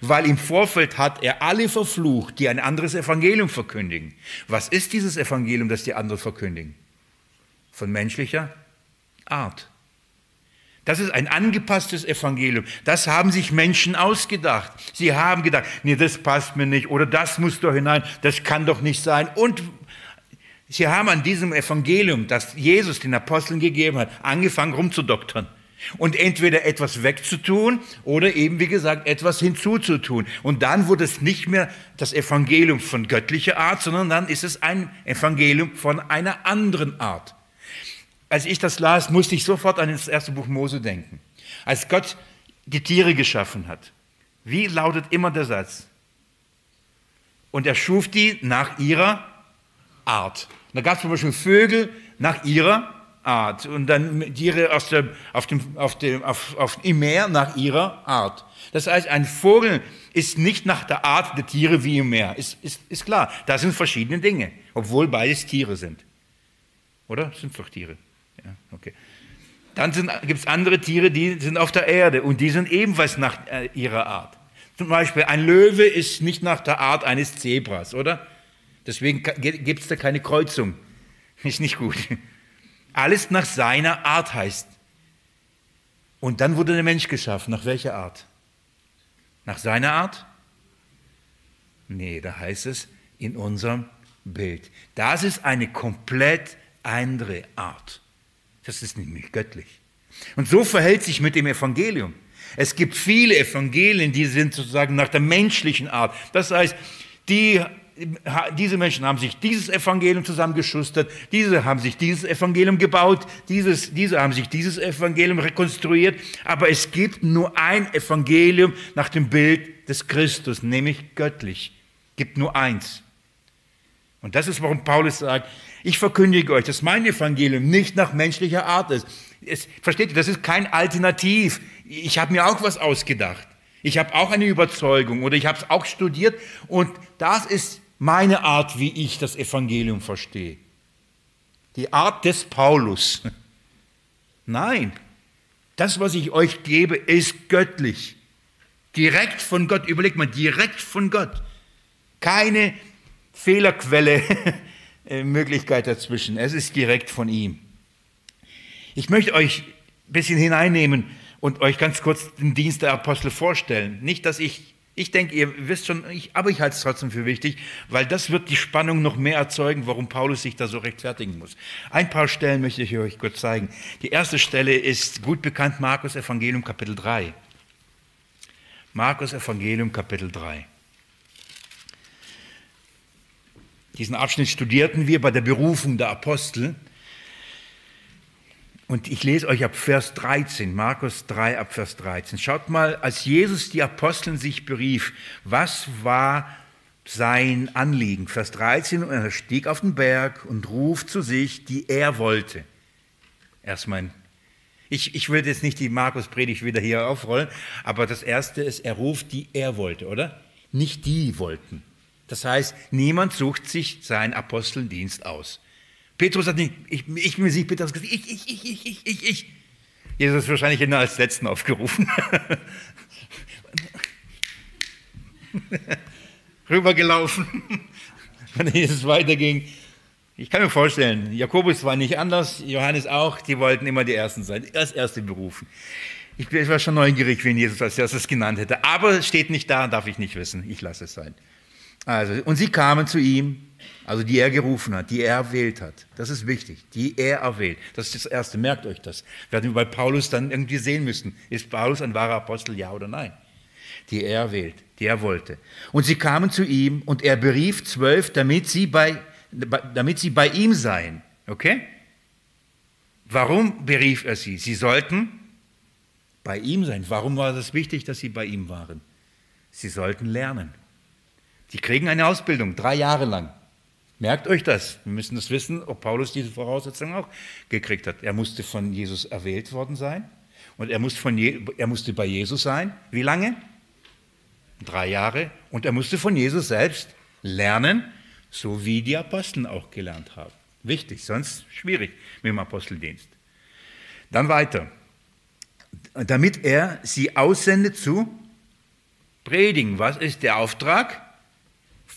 Weil im Vorfeld hat er alle verflucht, die ein anderes Evangelium verkündigen. Was ist dieses Evangelium, das die anderen verkündigen? Von menschlicher Art. Das ist ein angepasstes Evangelium. Das haben sich Menschen ausgedacht. Sie haben gedacht, nee, das passt mir nicht oder das muss doch hinein, das kann doch nicht sein. Und sie haben an diesem Evangelium, das Jesus den Aposteln gegeben hat, angefangen rumzudoktern. Und entweder etwas wegzutun oder eben, wie gesagt, etwas hinzuzutun. Und dann wurde es nicht mehr das Evangelium von göttlicher Art, sondern dann ist es ein Evangelium von einer anderen Art. Als ich das las, musste ich sofort an das erste Buch Mose denken. Als Gott die Tiere geschaffen hat. Wie lautet immer der Satz? Und er schuf die nach ihrer Art. Da gab es zum Beispiel Vögel nach ihrer Art und dann Tiere aus dem, auf dem, auf dem, auf, auf, im Meer nach ihrer Art. Das heißt, ein Vogel ist nicht nach der Art der Tiere wie im Meer. Ist, ist, ist klar, das sind verschiedene Dinge, obwohl beides Tiere sind. Oder? Das sind doch Tiere. Ja, okay. Dann gibt es andere Tiere, die sind auf der Erde und die sind ebenfalls nach äh, ihrer Art. Zum Beispiel ein Löwe ist nicht nach der Art eines Zebras, oder? Deswegen gibt es da keine Kreuzung. Ist nicht gut. Alles nach seiner Art heißt. Und dann wurde der Mensch geschaffen. Nach welcher Art? Nach seiner Art? Nee, da heißt es in unserem Bild. Das ist eine komplett andere Art. Das ist nämlich göttlich. Und so verhält sich mit dem Evangelium. Es gibt viele Evangelien, die sind sozusagen nach der menschlichen Art. Das heißt, die, diese Menschen haben sich dieses Evangelium zusammengeschustert, diese haben sich dieses Evangelium gebaut, dieses, diese haben sich dieses Evangelium rekonstruiert, aber es gibt nur ein Evangelium nach dem Bild des Christus, nämlich göttlich. Es gibt nur eins. Und das ist, warum Paulus sagt, ich verkündige euch, dass mein Evangelium nicht nach menschlicher Art ist. Es, versteht ihr, das ist kein Alternativ. Ich habe mir auch was ausgedacht. Ich habe auch eine Überzeugung oder ich habe es auch studiert und das ist meine Art, wie ich das Evangelium verstehe. Die Art des Paulus. Nein, das, was ich euch gebe, ist göttlich. Direkt von Gott. Überlegt mal, direkt von Gott. Keine Fehlerquelle Äh, Möglichkeit dazwischen. Es ist direkt von ihm. Ich möchte euch ein bisschen hineinnehmen und euch ganz kurz den Dienst der Apostel vorstellen. Nicht, dass ich, ich denke, ihr wisst schon, ich, aber ich halte es trotzdem für wichtig, weil das wird die Spannung noch mehr erzeugen, warum Paulus sich da so rechtfertigen muss. Ein paar Stellen möchte ich euch kurz zeigen. Die erste Stelle ist gut bekannt, Markus Evangelium Kapitel 3. Markus Evangelium Kapitel 3. Diesen Abschnitt studierten wir bei der Berufung der Apostel. Und ich lese euch ab Vers 13, Markus 3 ab Vers 13. Schaut mal, als Jesus die Aposteln sich berief, was war sein Anliegen? Vers 13, und er stieg auf den Berg und ruft zu sich, die er wollte. Erstmal, ich, ich will jetzt nicht die Markus-Predigt wieder hier aufrollen, aber das erste ist, er ruft, die er wollte, oder? Nicht die wollten. Das heißt, niemand sucht sich seinen Aposteldienst aus. Petrus hat nicht, ich, ich bin mir sicher, Petrus gesagt, ich, ich, ich, ich, ich, ich, ich. Jesus ist wahrscheinlich immer als Letzten aufgerufen. Rübergelaufen, wenn Jesus weiterging. Ich kann mir vorstellen, Jakobus war nicht anders, Johannes auch, die wollten immer die Ersten sein, als Erste berufen. Ich war schon neugierig, wen Jesus als erstes genannt hätte. Aber es steht nicht da, darf ich nicht wissen. Ich lasse es sein. Also, und sie kamen zu ihm, also die er gerufen hat, die er erwählt hat. Das ist wichtig, die er erwählt. Das ist das Erste, merkt euch das. Werden wir bei Paulus dann irgendwie sehen müssen. Ist Paulus ein wahrer Apostel, ja oder nein? Die er erwählt, die er wollte. Und sie kamen zu ihm und er berief zwölf, damit sie bei, damit sie bei ihm seien. Okay? Warum berief er sie? Sie sollten bei ihm sein. Warum war es wichtig, dass sie bei ihm waren? Sie sollten lernen. Die kriegen eine Ausbildung, drei Jahre lang. Merkt euch das. Wir müssen das wissen, ob Paulus diese Voraussetzungen auch gekriegt hat. Er musste von Jesus erwählt worden sein und er, musste von Je er musste bei Jesus sein. Wie lange? Drei Jahre. Und er musste von Jesus selbst lernen, so wie die Aposteln auch gelernt haben. Wichtig, sonst schwierig mit dem Aposteldienst. Dann weiter. Damit er sie aussendet zu Predigen, was ist der Auftrag?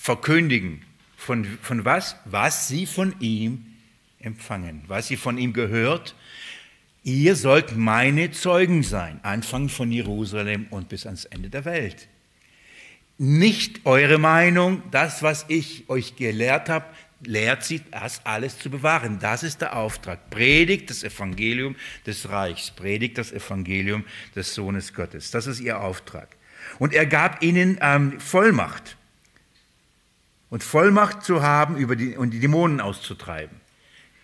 Verkündigen. Von, von was? Was sie von ihm empfangen, was sie von ihm gehört. Ihr sollt meine Zeugen sein, anfangen von Jerusalem und bis ans Ende der Welt. Nicht eure Meinung, das, was ich euch gelehrt habe, lehrt sie, das alles zu bewahren. Das ist der Auftrag. Predigt das Evangelium des Reichs, predigt das Evangelium des Sohnes Gottes. Das ist ihr Auftrag. Und er gab ihnen ähm, Vollmacht. Und Vollmacht zu haben, über die, und die Dämonen auszutreiben.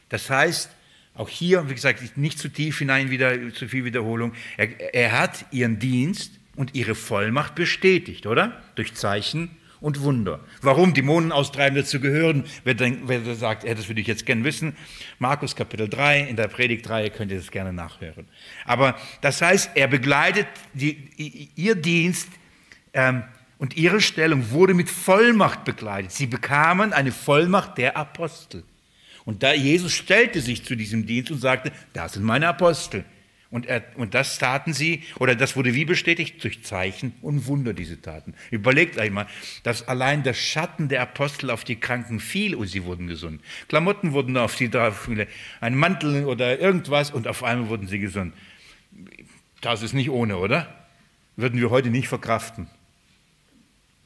Das heißt, auch hier, wie gesagt, nicht zu tief hinein, wieder zu viel Wiederholung. Er, er hat ihren Dienst und ihre Vollmacht bestätigt, oder? Durch Zeichen und Wunder. Warum Dämonen austreiben dazu gehören, wer, denk, wer sagt, das würde ich jetzt gerne wissen, Markus Kapitel 3, in der Predigtreihe könnt ihr das gerne nachhören. Aber das heißt, er begleitet die, ihr Dienst ähm, und ihre Stellung wurde mit Vollmacht begleitet. Sie bekamen eine Vollmacht der Apostel. Und da Jesus stellte sich zu diesem Dienst und sagte, das sind meine Apostel. Und, er, und das taten sie, oder das wurde wie bestätigt? Durch Zeichen und Wunder, diese Taten. Überlegt einmal, dass allein der Schatten der Apostel auf die Kranken fiel und sie wurden gesund. Klamotten wurden auf sie drauf, ein Mantel oder irgendwas und auf einmal wurden sie gesund. Das ist nicht ohne, oder? Würden wir heute nicht verkraften.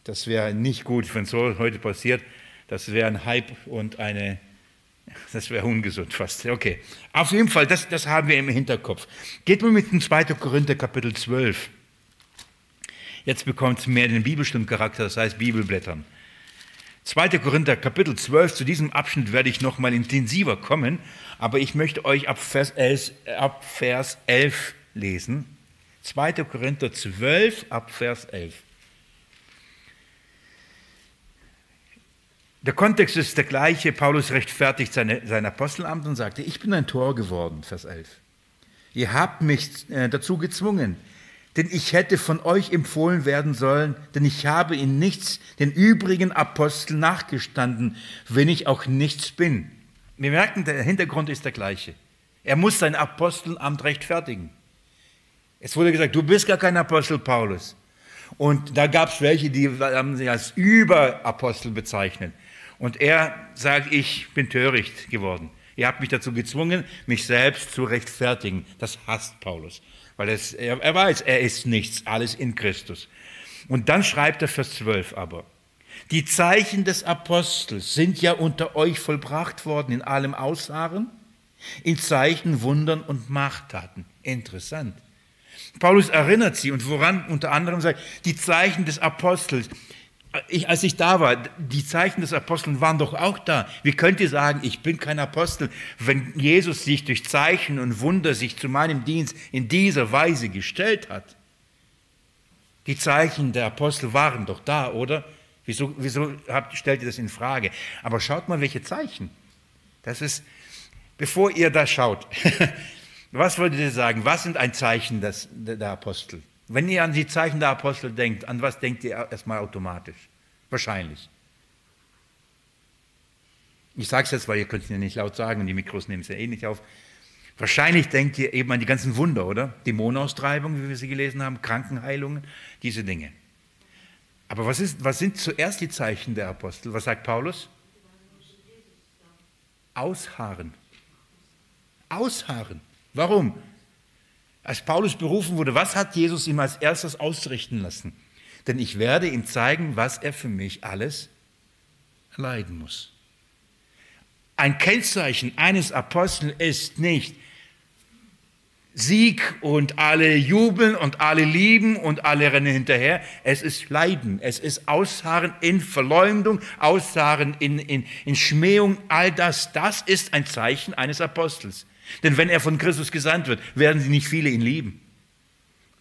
Das wäre nicht gut, wenn so heute passiert. Das wäre ein Hype und eine das wäre ungesund fast. Okay. Auf jeden Fall, das, das haben wir im Hinterkopf. Geht mal mit dem 2. Korinther Kapitel 12. Jetzt bekommt es mehr den Bibelstundencharakter, das heißt Bibelblättern. 2. Korinther Kapitel 12, zu diesem Abschnitt werde ich nochmal intensiver kommen, aber ich möchte euch ab Vers 11, ab Vers 11 lesen. 2. Korinther 12 ab Vers 11. Der Kontext ist der gleiche. Paulus rechtfertigt seine, sein Apostelamt und sagte, ich bin ein Tor geworden, Vers 11. Ihr habt mich äh, dazu gezwungen, denn ich hätte von euch empfohlen werden sollen, denn ich habe in nichts den übrigen Aposteln nachgestanden, wenn ich auch nichts bin. Wir merken, der Hintergrund ist der gleiche. Er muss sein Apostelamt rechtfertigen. Es wurde gesagt, du bist gar kein Apostel Paulus. Und da gab es welche, die haben sich als Überapostel bezeichnet. Und er sagt, ich bin töricht geworden. Ihr habt mich dazu gezwungen, mich selbst zu rechtfertigen. Das hasst Paulus, weil es, er, er weiß, er ist nichts, alles in Christus. Und dann schreibt er Vers 12 aber, die Zeichen des Apostels sind ja unter euch vollbracht worden in allem Aussagen, in Zeichen, Wundern und Machttaten. Interessant. Paulus erinnert sie und woran unter anderem sagt, die Zeichen des Apostels, ich, als ich da war, die Zeichen des Aposteln waren doch auch da. Wie könnt ihr sagen, ich bin kein Apostel, wenn Jesus sich durch Zeichen und Wunder sich zu meinem Dienst in dieser Weise gestellt hat? Die Zeichen der Apostel waren doch da, oder? Wieso, wieso habt, stellt ihr das in Frage? Aber schaut mal, welche Zeichen. Das ist, bevor ihr da schaut, was würdet ihr sagen? Was sind ein Zeichen des, der Apostel? Wenn ihr an die Zeichen der Apostel denkt, an was denkt ihr erstmal automatisch? Wahrscheinlich. Ich sage es jetzt, weil ihr könnt es ja nicht laut sagen und die Mikros nehmen es ja eh nicht auf. Wahrscheinlich denkt ihr eben an die ganzen Wunder, oder? Dämonenaustreibung, wie wir sie gelesen haben, Krankenheilungen, diese Dinge. Aber was, ist, was sind zuerst die Zeichen der Apostel? Was sagt Paulus? Ausharren. Ausharren. Warum? Als Paulus berufen wurde, was hat Jesus ihm als erstes ausrichten lassen? Denn ich werde ihm zeigen, was er für mich alles leiden muss. Ein Kennzeichen eines Apostels ist nicht Sieg und alle jubeln und alle lieben und alle rennen hinterher. Es ist Leiden, es ist Ausharren in Verleumdung, Ausharren in, in, in Schmähung, all das, das ist ein Zeichen eines Apostels. Denn wenn er von Christus gesandt wird, werden sie nicht viele ihn lieben.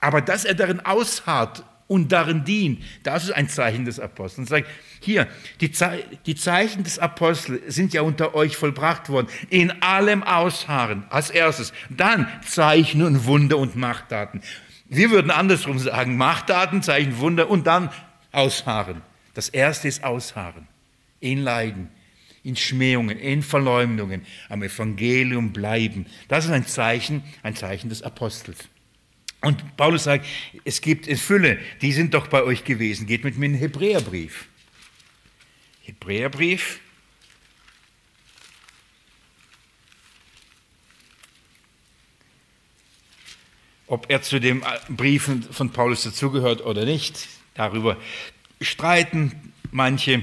Aber dass er darin ausharrt und darin dient, das ist ein Zeichen des Apostels. Sagt, hier, die, Ze die Zeichen des Apostels sind ja unter euch vollbracht worden. In allem Ausharren als erstes. Dann Zeichen und Wunder und Machttaten. Wir würden andersrum sagen, Machttaten, Zeichen, Wunder und dann Ausharren. Das erste ist Ausharren. In Leiden in Schmähungen, in Verleumdungen am Evangelium bleiben. Das ist ein Zeichen, ein Zeichen des Apostels. Und Paulus sagt, es gibt in Fülle, die sind doch bei euch gewesen. Geht mit mir in den Hebräerbrief. Hebräerbrief. Ob er zu den Briefen von Paulus dazugehört oder nicht, darüber streiten manche.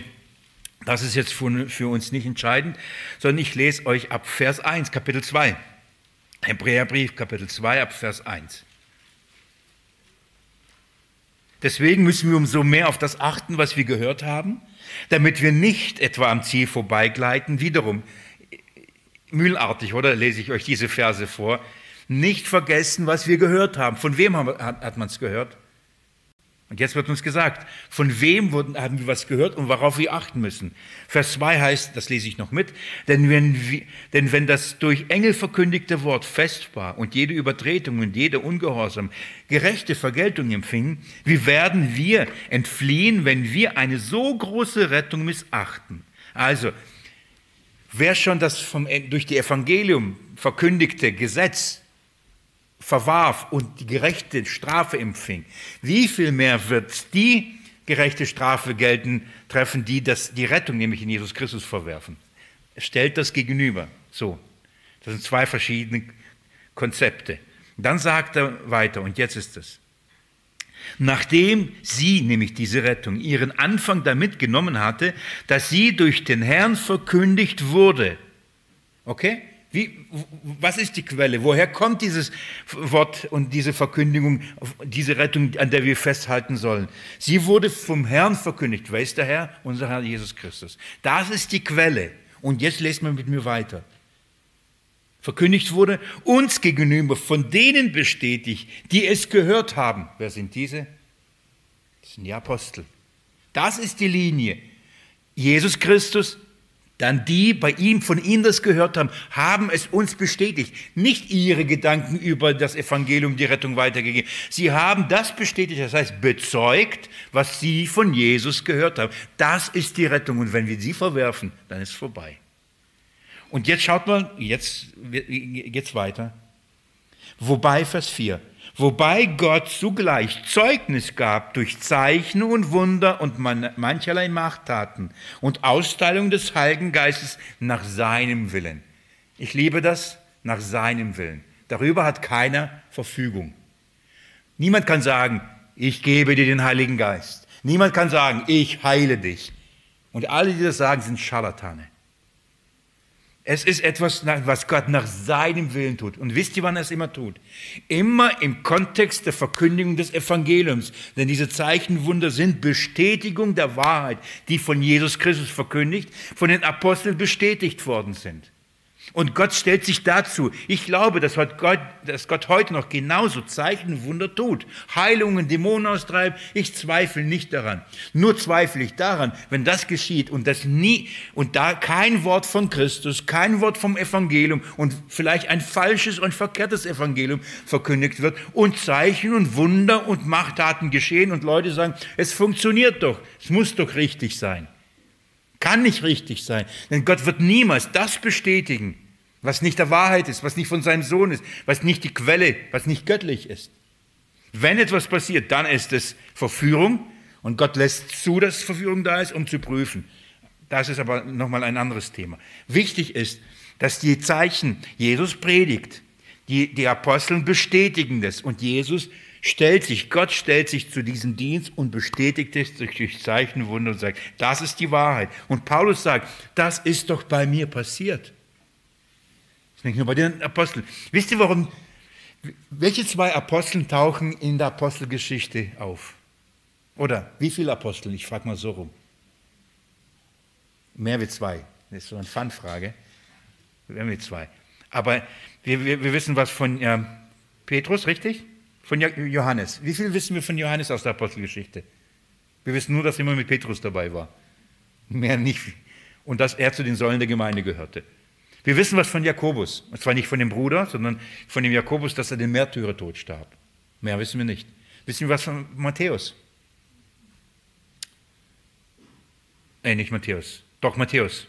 Das ist jetzt für uns nicht entscheidend, sondern ich lese euch ab Vers 1, Kapitel 2. Hebräerbrief, Kapitel 2, ab Vers 1. Deswegen müssen wir umso mehr auf das achten, was wir gehört haben, damit wir nicht etwa am Ziel vorbeigleiten. Wiederum, mühlartig, oder lese ich euch diese Verse vor. Nicht vergessen, was wir gehört haben. Von wem hat man es gehört? Und jetzt wird uns gesagt, von wem wurden, haben wir was gehört und worauf wir achten müssen. Vers 2 heißt, das lese ich noch mit, denn wenn, denn wenn das durch Engel verkündigte Wort fest war und jede Übertretung und jeder Ungehorsam gerechte Vergeltung empfing, wie werden wir entfliehen, wenn wir eine so große Rettung missachten? Also, wer schon das vom, durch die Evangelium verkündigte Gesetz verwarf und die gerechte Strafe empfing, wie viel mehr wird die gerechte Strafe gelten, treffen, die das, die Rettung, nämlich in Jesus Christus, verwerfen? stellt das gegenüber. So, das sind zwei verschiedene Konzepte. Dann sagt er weiter, und jetzt ist es. Nachdem sie, nämlich diese Rettung, ihren Anfang damit genommen hatte, dass sie durch den Herrn verkündigt wurde. Okay? Wie, was ist die Quelle? Woher kommt dieses Wort und diese Verkündigung, diese Rettung, an der wir festhalten sollen? Sie wurde vom Herrn verkündigt. Wer ist der Herr? Unser Herr Jesus Christus. Das ist die Quelle. Und jetzt lest man mit mir weiter. Verkündigt wurde uns gegenüber von denen bestätigt, die es gehört haben. Wer sind diese? Das sind die Apostel. Das ist die Linie. Jesus Christus, dann die bei ihm, von ihm das gehört haben, haben es uns bestätigt. Nicht ihre Gedanken über das Evangelium, die Rettung weitergegeben. Sie haben das bestätigt, das heißt bezeugt, was sie von Jesus gehört haben. Das ist die Rettung. Und wenn wir sie verwerfen, dann ist es vorbei. Und jetzt schaut mal, jetzt geht's weiter. Wobei, Vers 4, wobei Gott zugleich Zeugnis gab durch Zeichen und Wunder und mancherlei Machttaten und Austeilung des Heiligen Geistes nach seinem Willen. Ich liebe das, nach seinem Willen. Darüber hat keiner Verfügung. Niemand kann sagen, ich gebe dir den Heiligen Geist. Niemand kann sagen, ich heile dich. Und alle, die das sagen, sind Scharlatane. Es ist etwas, was Gott nach seinem Willen tut. Und wisst ihr, wann er es immer tut? Immer im Kontext der Verkündigung des Evangeliums. Denn diese Zeichenwunder sind Bestätigung der Wahrheit, die von Jesus Christus verkündigt, von den Aposteln bestätigt worden sind. Und Gott stellt sich dazu. Ich glaube, dass Gott, dass Gott heute noch genauso Zeichen und Wunder tut. Heilungen, Dämonen austreiben. Ich zweifle nicht daran. Nur zweifle ich daran, wenn das geschieht und das nie, und da kein Wort von Christus, kein Wort vom Evangelium und vielleicht ein falsches und verkehrtes Evangelium verkündigt wird und Zeichen und Wunder und Machttaten geschehen und Leute sagen, es funktioniert doch. Es muss doch richtig sein. Kann nicht richtig sein, denn Gott wird niemals das bestätigen, was nicht der Wahrheit ist, was nicht von seinem Sohn ist, was nicht die Quelle, was nicht göttlich ist. Wenn etwas passiert, dann ist es Verführung und Gott lässt zu, dass Verführung da ist, um zu prüfen. Das ist aber nochmal ein anderes Thema. Wichtig ist, dass die Zeichen, Jesus predigt, die, die Aposteln bestätigen das und Jesus stellt sich, Gott stellt sich zu diesem Dienst und bestätigt es durch Zeichen, Wunder und sagt, das ist die Wahrheit. Und Paulus sagt, das ist doch bei mir passiert. Das ist nicht nur bei den Aposteln. Wisst ihr, warum? Welche zwei Aposteln tauchen in der Apostelgeschichte auf? Oder wie viele Apostel? Ich frage mal so rum. Mehr wie zwei. Das ist so eine Fun-Frage. Mehr wie zwei. Aber wir, wir, wir wissen was von äh, Petrus, richtig? Von Johannes. Wie viel wissen wir von Johannes aus der Apostelgeschichte? Wir wissen nur, dass er immer mit Petrus dabei war. Mehr nicht. Und dass er zu den Säulen der Gemeinde gehörte. Wir wissen was von Jakobus. Und zwar nicht von dem Bruder, sondern von dem Jakobus, dass er den Märtyrertod starb. Mehr wissen wir nicht. Wissen wir was von Matthäus? Äh, nicht Matthäus. Doch, Matthäus.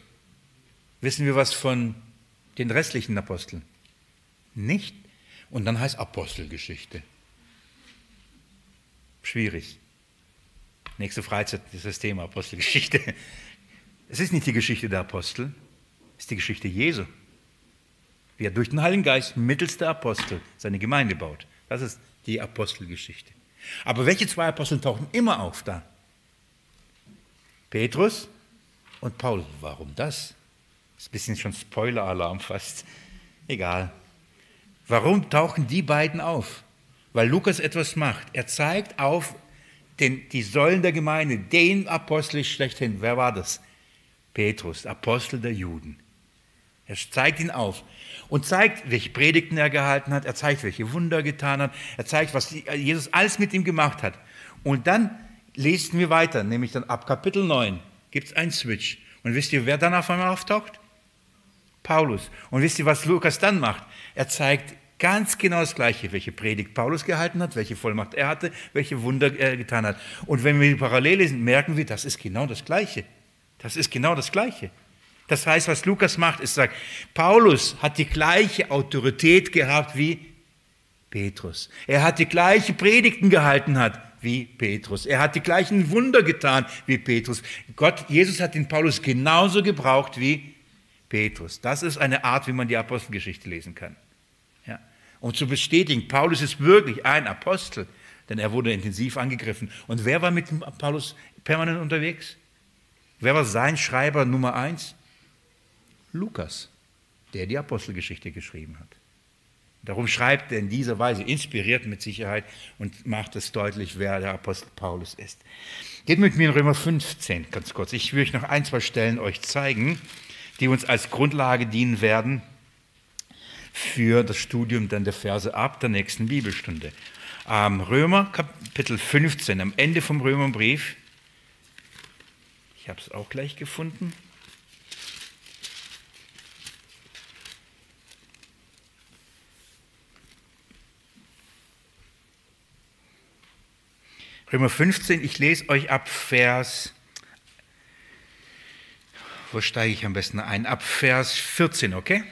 Wissen wir was von den restlichen Aposteln? Nicht. Und dann heißt Apostelgeschichte. Schwierig. Nächste Freizeit ist das Thema Apostelgeschichte. Es ist nicht die Geschichte der Apostel, es ist die Geschichte Jesu. Wie er durch den Heiligen Geist mittels der Apostel seine Gemeinde baut. Das ist die Apostelgeschichte. Aber welche zwei Apostel tauchen immer auf da? Petrus und Paulus. Warum das? Das ist ein bisschen schon Spoiler-Alarm fast. Egal. Warum tauchen die beiden auf? Weil Lukas etwas macht. Er zeigt auf den, die Säulen der Gemeinde, den Apostel schlechthin. Wer war das? Petrus, Apostel der Juden. Er zeigt ihn auf und zeigt, welche Predigten er gehalten hat. Er zeigt, welche Wunder er getan hat. Er zeigt, was Jesus alles mit ihm gemacht hat. Und dann lesen wir weiter, nämlich dann ab Kapitel 9 gibt es einen Switch. Und wisst ihr, wer dann auf einmal auftaucht? Paulus. Und wisst ihr, was Lukas dann macht? Er zeigt ganz genau das Gleiche, welche Predigt Paulus gehalten hat, welche Vollmacht er hatte, welche Wunder er getan hat. Und wenn wir die parallel lesen, merken wir, das ist genau das Gleiche. Das ist genau das Gleiche. Das heißt, was Lukas macht, ist sagt, Paulus hat die gleiche Autorität gehabt wie Petrus. Er hat die gleiche Predigten gehalten hat wie Petrus. Er hat die gleichen Wunder getan wie Petrus. Gott, Jesus hat den Paulus genauso gebraucht wie Petrus. Das ist eine Art, wie man die Apostelgeschichte lesen kann. Um zu bestätigen, Paulus ist wirklich ein Apostel, denn er wurde intensiv angegriffen. Und wer war mit Paulus permanent unterwegs? Wer war sein Schreiber Nummer eins? Lukas, der die Apostelgeschichte geschrieben hat. Darum schreibt er in dieser Weise, inspiriert mit Sicherheit und macht es deutlich, wer der Apostel Paulus ist. Geht mit mir in Römer 15 ganz kurz. Ich will euch noch ein, zwei Stellen euch zeigen, die uns als Grundlage dienen werden für das Studium dann der Verse ab der nächsten Bibelstunde. Ähm, Römer Kapitel 15, am Ende vom Römerbrief. Ich habe es auch gleich gefunden. Römer 15, ich lese euch ab Vers, wo steige ich am besten ein? Ab Vers 14, okay?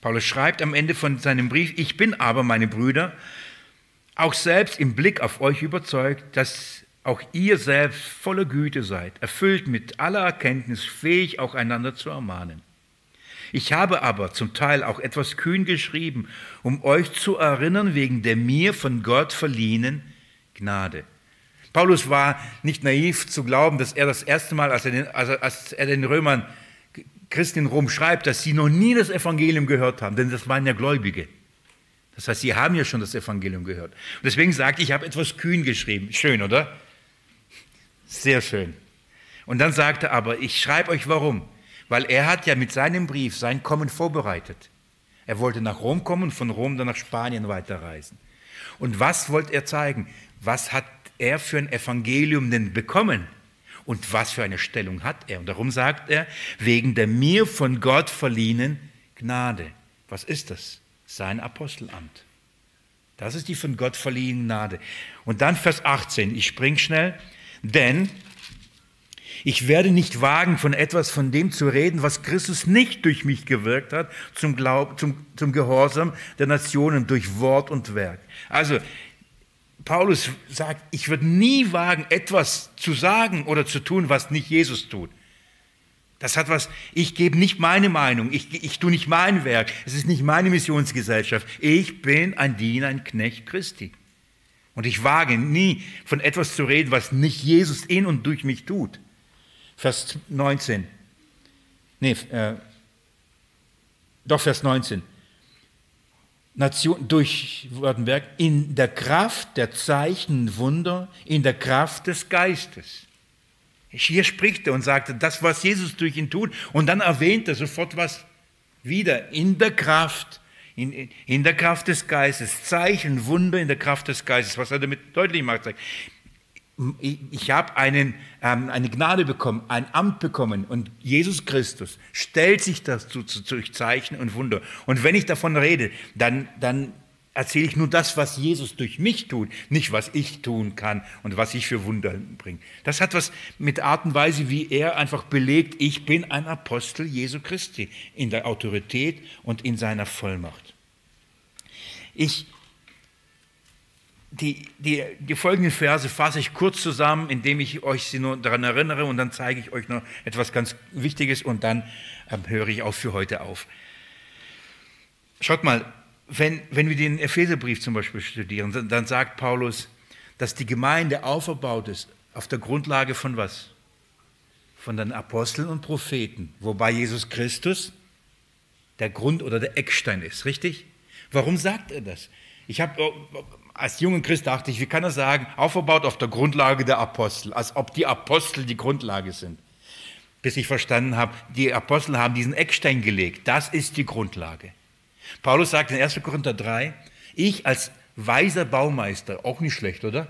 Paulus schreibt am Ende von seinem Brief, ich bin aber, meine Brüder, auch selbst im Blick auf euch überzeugt, dass auch ihr selbst voller Güte seid, erfüllt mit aller Erkenntnis, fähig auch einander zu ermahnen. Ich habe aber zum Teil auch etwas kühn geschrieben, um euch zu erinnern wegen der mir von Gott verliehenen Gnade. Paulus war nicht naiv zu glauben, dass er das erste Mal, als er den, als er den Römern Christen in Rom schreibt, dass sie noch nie das Evangelium gehört haben, denn das waren ja Gläubige. Das heißt, sie haben ja schon das Evangelium gehört. Und deswegen sagt, ich habe etwas kühn geschrieben. Schön, oder? Sehr schön. Und dann sagt er aber, ich schreibe euch warum. Weil er hat ja mit seinem Brief sein Kommen vorbereitet. Er wollte nach Rom kommen, von Rom dann nach Spanien weiterreisen. Und was wollte er zeigen? Was hat er für ein Evangelium denn bekommen? Und was für eine Stellung hat er? Und darum sagt er, wegen der mir von Gott verliehenen Gnade. Was ist das? Sein Apostelamt. Das ist die von Gott verliehene Gnade. Und dann Vers 18, ich spring schnell, denn ich werde nicht wagen, von etwas von dem zu reden, was Christus nicht durch mich gewirkt hat, zum, Glaub, zum, zum Gehorsam der Nationen durch Wort und Werk. Also, Paulus sagt, ich würde nie wagen, etwas zu sagen oder zu tun, was nicht Jesus tut. Das hat was, ich gebe nicht meine Meinung, ich, ich tue nicht mein Werk, es ist nicht meine Missionsgesellschaft. Ich bin ein Diener, ein Knecht Christi. Und ich wage nie, von etwas zu reden, was nicht Jesus in und durch mich tut. Vers 19. Nee, äh, doch Vers 19. Nation, durch Württemberg, in der Kraft der Zeichen, Wunder, in der Kraft des Geistes. Hier spricht er und sagt, das, was Jesus durch ihn tut, und dann erwähnt er sofort was wieder, in der Kraft, in, in der Kraft des Geistes, Zeichen, Wunder in der Kraft des Geistes, was er damit deutlich macht. Sagt, ich habe einen, ähm, eine Gnade bekommen, ein Amt bekommen und Jesus Christus stellt sich dazu durch Zeichen und Wunder. Und wenn ich davon rede, dann, dann erzähle ich nur das, was Jesus durch mich tut, nicht was ich tun kann und was ich für Wunder bringe. Das hat was mit Art und Weise, wie er einfach belegt, ich bin ein Apostel Jesu Christi in der Autorität und in seiner Vollmacht. Ich die, die, die folgenden Verse fasse ich kurz zusammen, indem ich euch sie nur daran erinnere und dann zeige ich euch noch etwas ganz Wichtiges und dann ähm, höre ich auch für heute auf. Schaut mal, wenn, wenn wir den Epheserbrief zum Beispiel studieren, dann, dann sagt Paulus, dass die Gemeinde auferbaut ist auf der Grundlage von was? Von den Aposteln und Propheten, wobei Jesus Christus der Grund oder der Eckstein ist, richtig? Warum sagt er das? Ich habe oh, als junger Christ dachte ich, wie kann er sagen, aufgebaut auf der Grundlage der Apostel, als ob die Apostel die Grundlage sind. Bis ich verstanden habe, die Apostel haben diesen Eckstein gelegt. Das ist die Grundlage. Paulus sagt in 1. Korinther 3, ich als weiser Baumeister, auch nicht schlecht, oder?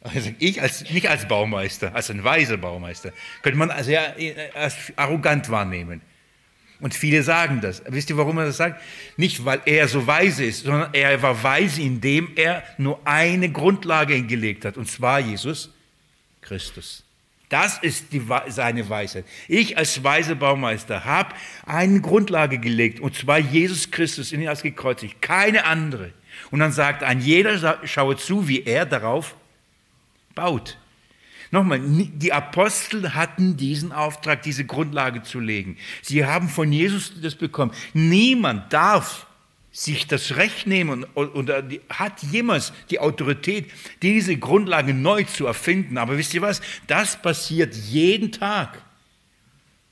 Also ich als, nicht als Baumeister, als ein weiser Baumeister, könnte man sehr als arrogant wahrnehmen. Und viele sagen das. Wisst ihr, warum er das sagt? Nicht, weil er so weise ist, sondern er war weise, indem er nur eine Grundlage hingelegt hat, und zwar Jesus Christus. Das ist die, seine Weisheit. Ich als weise Baumeister habe eine Grundlage gelegt, und zwar Jesus Christus in ihn als gekreuzigt, keine andere. Und dann sagt ein jeder, schaue zu, wie er darauf baut. Nochmal, die Apostel hatten diesen Auftrag, diese Grundlage zu legen. Sie haben von Jesus das bekommen. Niemand darf sich das Recht nehmen und, hat jemals die Autorität, diese Grundlage neu zu erfinden. Aber wisst ihr was? Das passiert jeden Tag.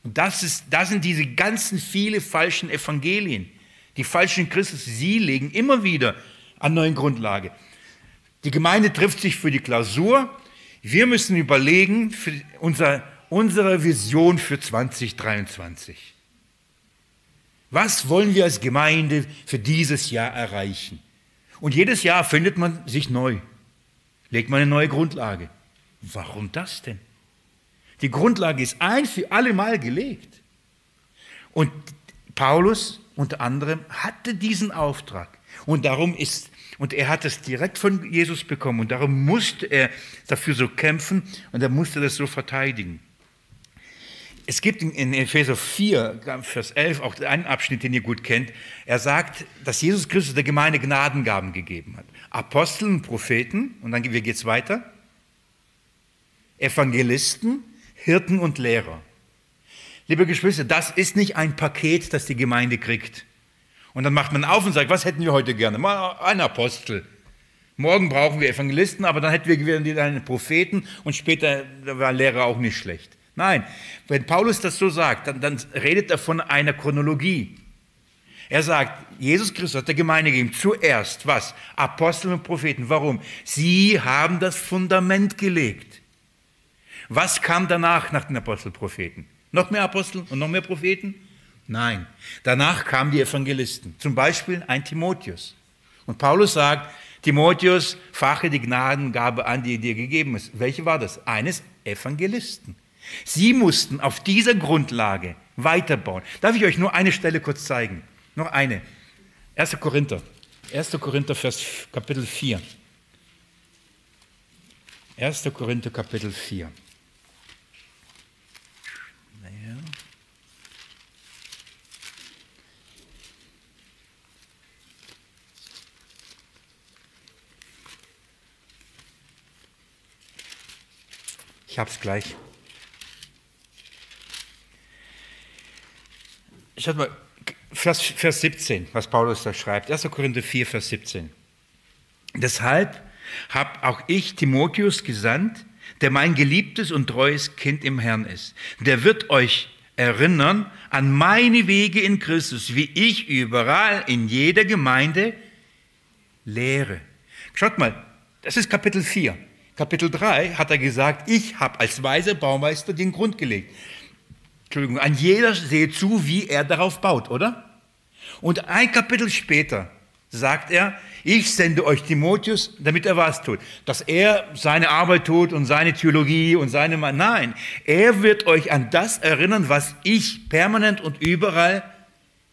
Und das, ist, das sind diese ganzen viele falschen Evangelien. Die falschen Christus, sie legen immer wieder an neuen Grundlage. Die Gemeinde trifft sich für die Klausur wir müssen überlegen für unser, unsere Vision für 2023. Was wollen wir als Gemeinde für dieses Jahr erreichen? Und jedes Jahr findet man sich neu, legt man eine neue Grundlage. Warum das denn? Die Grundlage ist ein für alle Mal gelegt. Und Paulus unter anderem hatte diesen Auftrag. Und darum ist und er hat es direkt von Jesus bekommen und darum musste er dafür so kämpfen und er musste das so verteidigen. Es gibt in Epheser 4, Vers 11, auch einen Abschnitt, den ihr gut kennt. Er sagt, dass Jesus Christus der Gemeinde Gnadengaben gegeben hat. Aposteln, Propheten, und dann geht es weiter. Evangelisten, Hirten und Lehrer. Liebe Geschwister, das ist nicht ein Paket, das die Gemeinde kriegt. Und dann macht man auf und sagt, was hätten wir heute gerne? Mal einen Apostel. Morgen brauchen wir Evangelisten, aber dann hätten wir wieder einen Propheten und später war Lehrer auch nicht schlecht. Nein, wenn Paulus das so sagt, dann, dann redet er von einer Chronologie. Er sagt, Jesus Christus hat der Gemeinde gegeben, zuerst was? Apostel und Propheten. Warum? Sie haben das Fundament gelegt. Was kam danach nach den Apostelpropheten? Noch mehr Apostel und noch mehr Propheten? Nein. Danach kamen die Evangelisten. Zum Beispiel ein Timotheus. Und Paulus sagt, Timotheus, fache die Gnadengabe an, die dir gegeben ist. Welche war das? Eines Evangelisten. Sie mussten auf dieser Grundlage weiterbauen. Darf ich euch nur eine Stelle kurz zeigen? Noch eine. 1. Korinther. 1. Korinther, Vers, Kapitel 4. 1. Korinther, Kapitel 4. Ich habe es gleich. Schaut mal, Vers, Vers 17, was Paulus da schreibt. 1. Korinther 4, Vers 17. Deshalb habe auch ich Timotheus gesandt, der mein geliebtes und treues Kind im Herrn ist. Der wird euch erinnern an meine Wege in Christus, wie ich überall in jeder Gemeinde lehre. Schaut mal, das ist Kapitel 4. Kapitel 3 hat er gesagt, ich habe als weiser Baumeister den Grund gelegt. Entschuldigung, an jeder sehe zu, wie er darauf baut, oder? Und ein Kapitel später sagt er, ich sende euch Timotheus, damit er was tut. Dass er seine Arbeit tut und seine Theologie und seine... Nein, er wird euch an das erinnern, was ich permanent und überall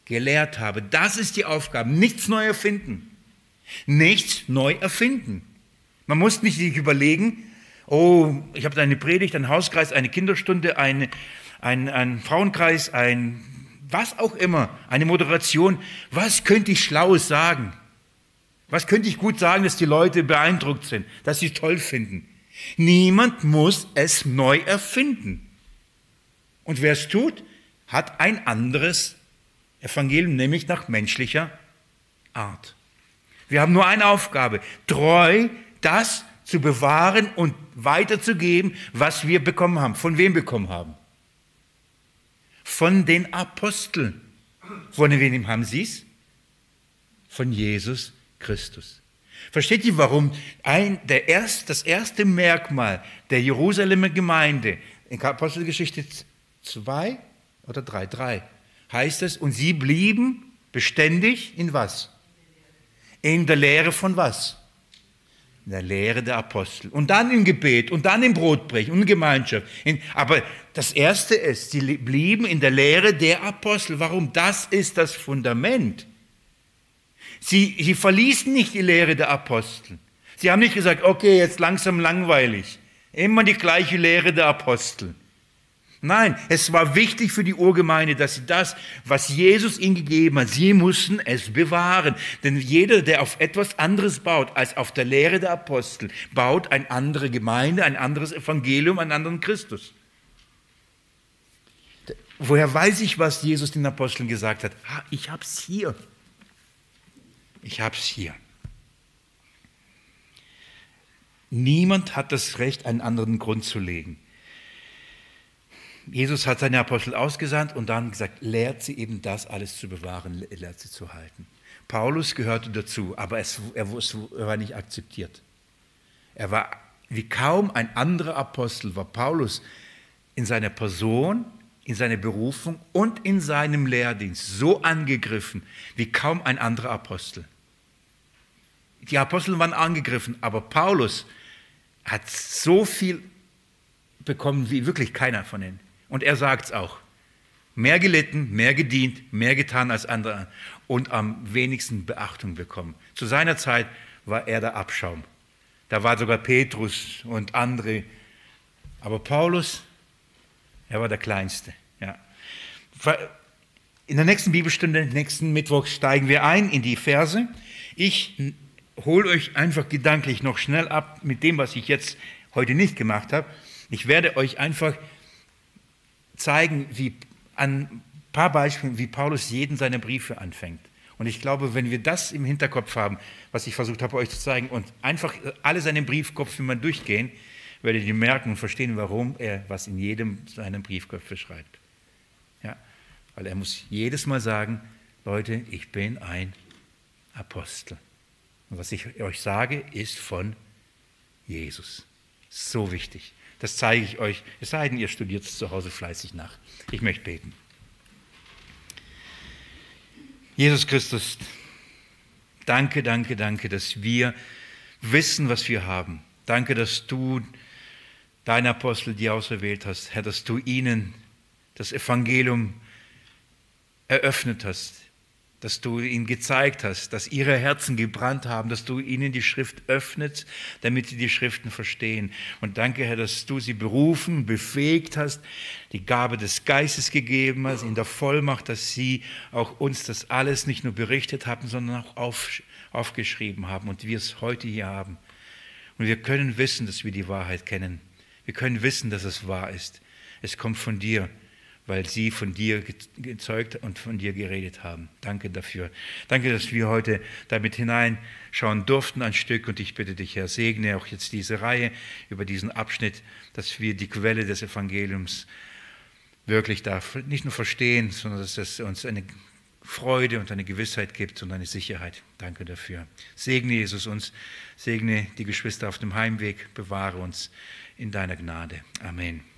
gelehrt habe. Das ist die Aufgabe. Nichts neu erfinden. Nichts neu erfinden. Man muss nicht sich überlegen, oh, ich habe eine Predigt, einen Hauskreis, eine Kinderstunde, eine, ein, ein Frauenkreis, ein was auch immer, eine Moderation. Was könnte ich Schlaues sagen? Was könnte ich gut sagen, dass die Leute beeindruckt sind, dass sie toll finden? Niemand muss es neu erfinden. Und wer es tut, hat ein anderes Evangelium, nämlich nach menschlicher Art. Wir haben nur eine Aufgabe, treu das zu bewahren und weiterzugeben, was wir bekommen haben. Von wem bekommen haben? Von den Aposteln. Von wem haben sie es? Von Jesus Christus. Versteht ihr, warum ein, der erst, das erste Merkmal der Jerusalemer Gemeinde in Apostelgeschichte 2 oder 3, 3 heißt es, und sie blieben beständig in was? In der Lehre von was? In der Lehre der Apostel. Und dann im Gebet und dann im Brotbrechen und in Gemeinschaft. aber das Erste ist, sie blieben in der Lehre der Apostel. Warum? Das ist das Fundament. Sie, sie verließen nicht die Lehre der Apostel. Sie haben nicht gesagt, okay, jetzt langsam langweilig. Immer die gleiche Lehre der Apostel. Nein, es war wichtig für die Urgemeinde, dass sie das, was Jesus ihnen gegeben hat, sie mussten es bewahren. Denn jeder, der auf etwas anderes baut als auf der Lehre der Apostel, baut eine andere Gemeinde, ein anderes Evangelium, einen anderen Christus. Woher weiß ich, was Jesus den Aposteln gesagt hat? Ich habe es hier. Ich habe es hier. Niemand hat das Recht, einen anderen Grund zu legen. Jesus hat seine Apostel ausgesandt und dann gesagt, lehrt sie eben das alles zu bewahren, lehrt sie zu halten. Paulus gehörte dazu, aber es, er, er war nicht akzeptiert. Er war wie kaum ein anderer Apostel, war Paulus in seiner Person, in seiner Berufung und in seinem Lehrdienst so angegriffen wie kaum ein anderer Apostel. Die Apostel waren angegriffen, aber Paulus hat so viel bekommen wie wirklich keiner von ihnen. Und er sagt es auch. Mehr gelitten, mehr gedient, mehr getan als andere und am wenigsten Beachtung bekommen. Zu seiner Zeit war er der Abschaum. Da war sogar Petrus und andere. Aber Paulus, er war der Kleinste. Ja. In der nächsten Bibelstunde, nächsten Mittwoch, steigen wir ein in die Verse. Ich hole euch einfach gedanklich noch schnell ab mit dem, was ich jetzt heute nicht gemacht habe. Ich werde euch einfach zeigen, wie an ein paar Beispielen, wie Paulus jeden seiner Briefe anfängt. Und ich glaube, wenn wir das im Hinterkopf haben, was ich versucht habe, euch zu zeigen, und einfach alle seine Briefkopf mal durchgehen, werdet ihr merken und verstehen, warum er was in jedem seiner Briefköpfe schreibt. Ja, weil er muss jedes Mal sagen, Leute, ich bin ein Apostel. Und was ich euch sage, ist von Jesus. So wichtig. Das zeige ich euch, es sei denn, ihr studiert es zu Hause fleißig nach. Ich möchte beten. Jesus Christus, danke, danke, danke, dass wir wissen, was wir haben. Danke, dass du deine Apostel, die auserwählt hast, Herr, dass du ihnen das Evangelium eröffnet hast, dass du ihnen gezeigt hast, dass ihre Herzen gebrannt haben, dass du ihnen die Schrift öffnest, damit sie die Schriften verstehen. Und danke, Herr, dass du sie berufen, befähigt hast, die Gabe des Geistes gegeben hast, in der Vollmacht, dass sie auch uns das alles nicht nur berichtet haben, sondern auch auf, aufgeschrieben haben und wir es heute hier haben. Und wir können wissen, dass wir die Wahrheit kennen. Wir können wissen, dass es wahr ist. Es kommt von dir weil sie von dir gezeugt und von dir geredet haben. Danke dafür. Danke, dass wir heute damit hineinschauen durften ein Stück und ich bitte dich, Herr, segne auch jetzt diese Reihe über diesen Abschnitt, dass wir die Quelle des Evangeliums wirklich da nicht nur verstehen, sondern dass es uns eine Freude und eine Gewissheit gibt und eine Sicherheit. Danke dafür. Segne Jesus uns, segne die Geschwister auf dem Heimweg, bewahre uns in deiner Gnade. Amen.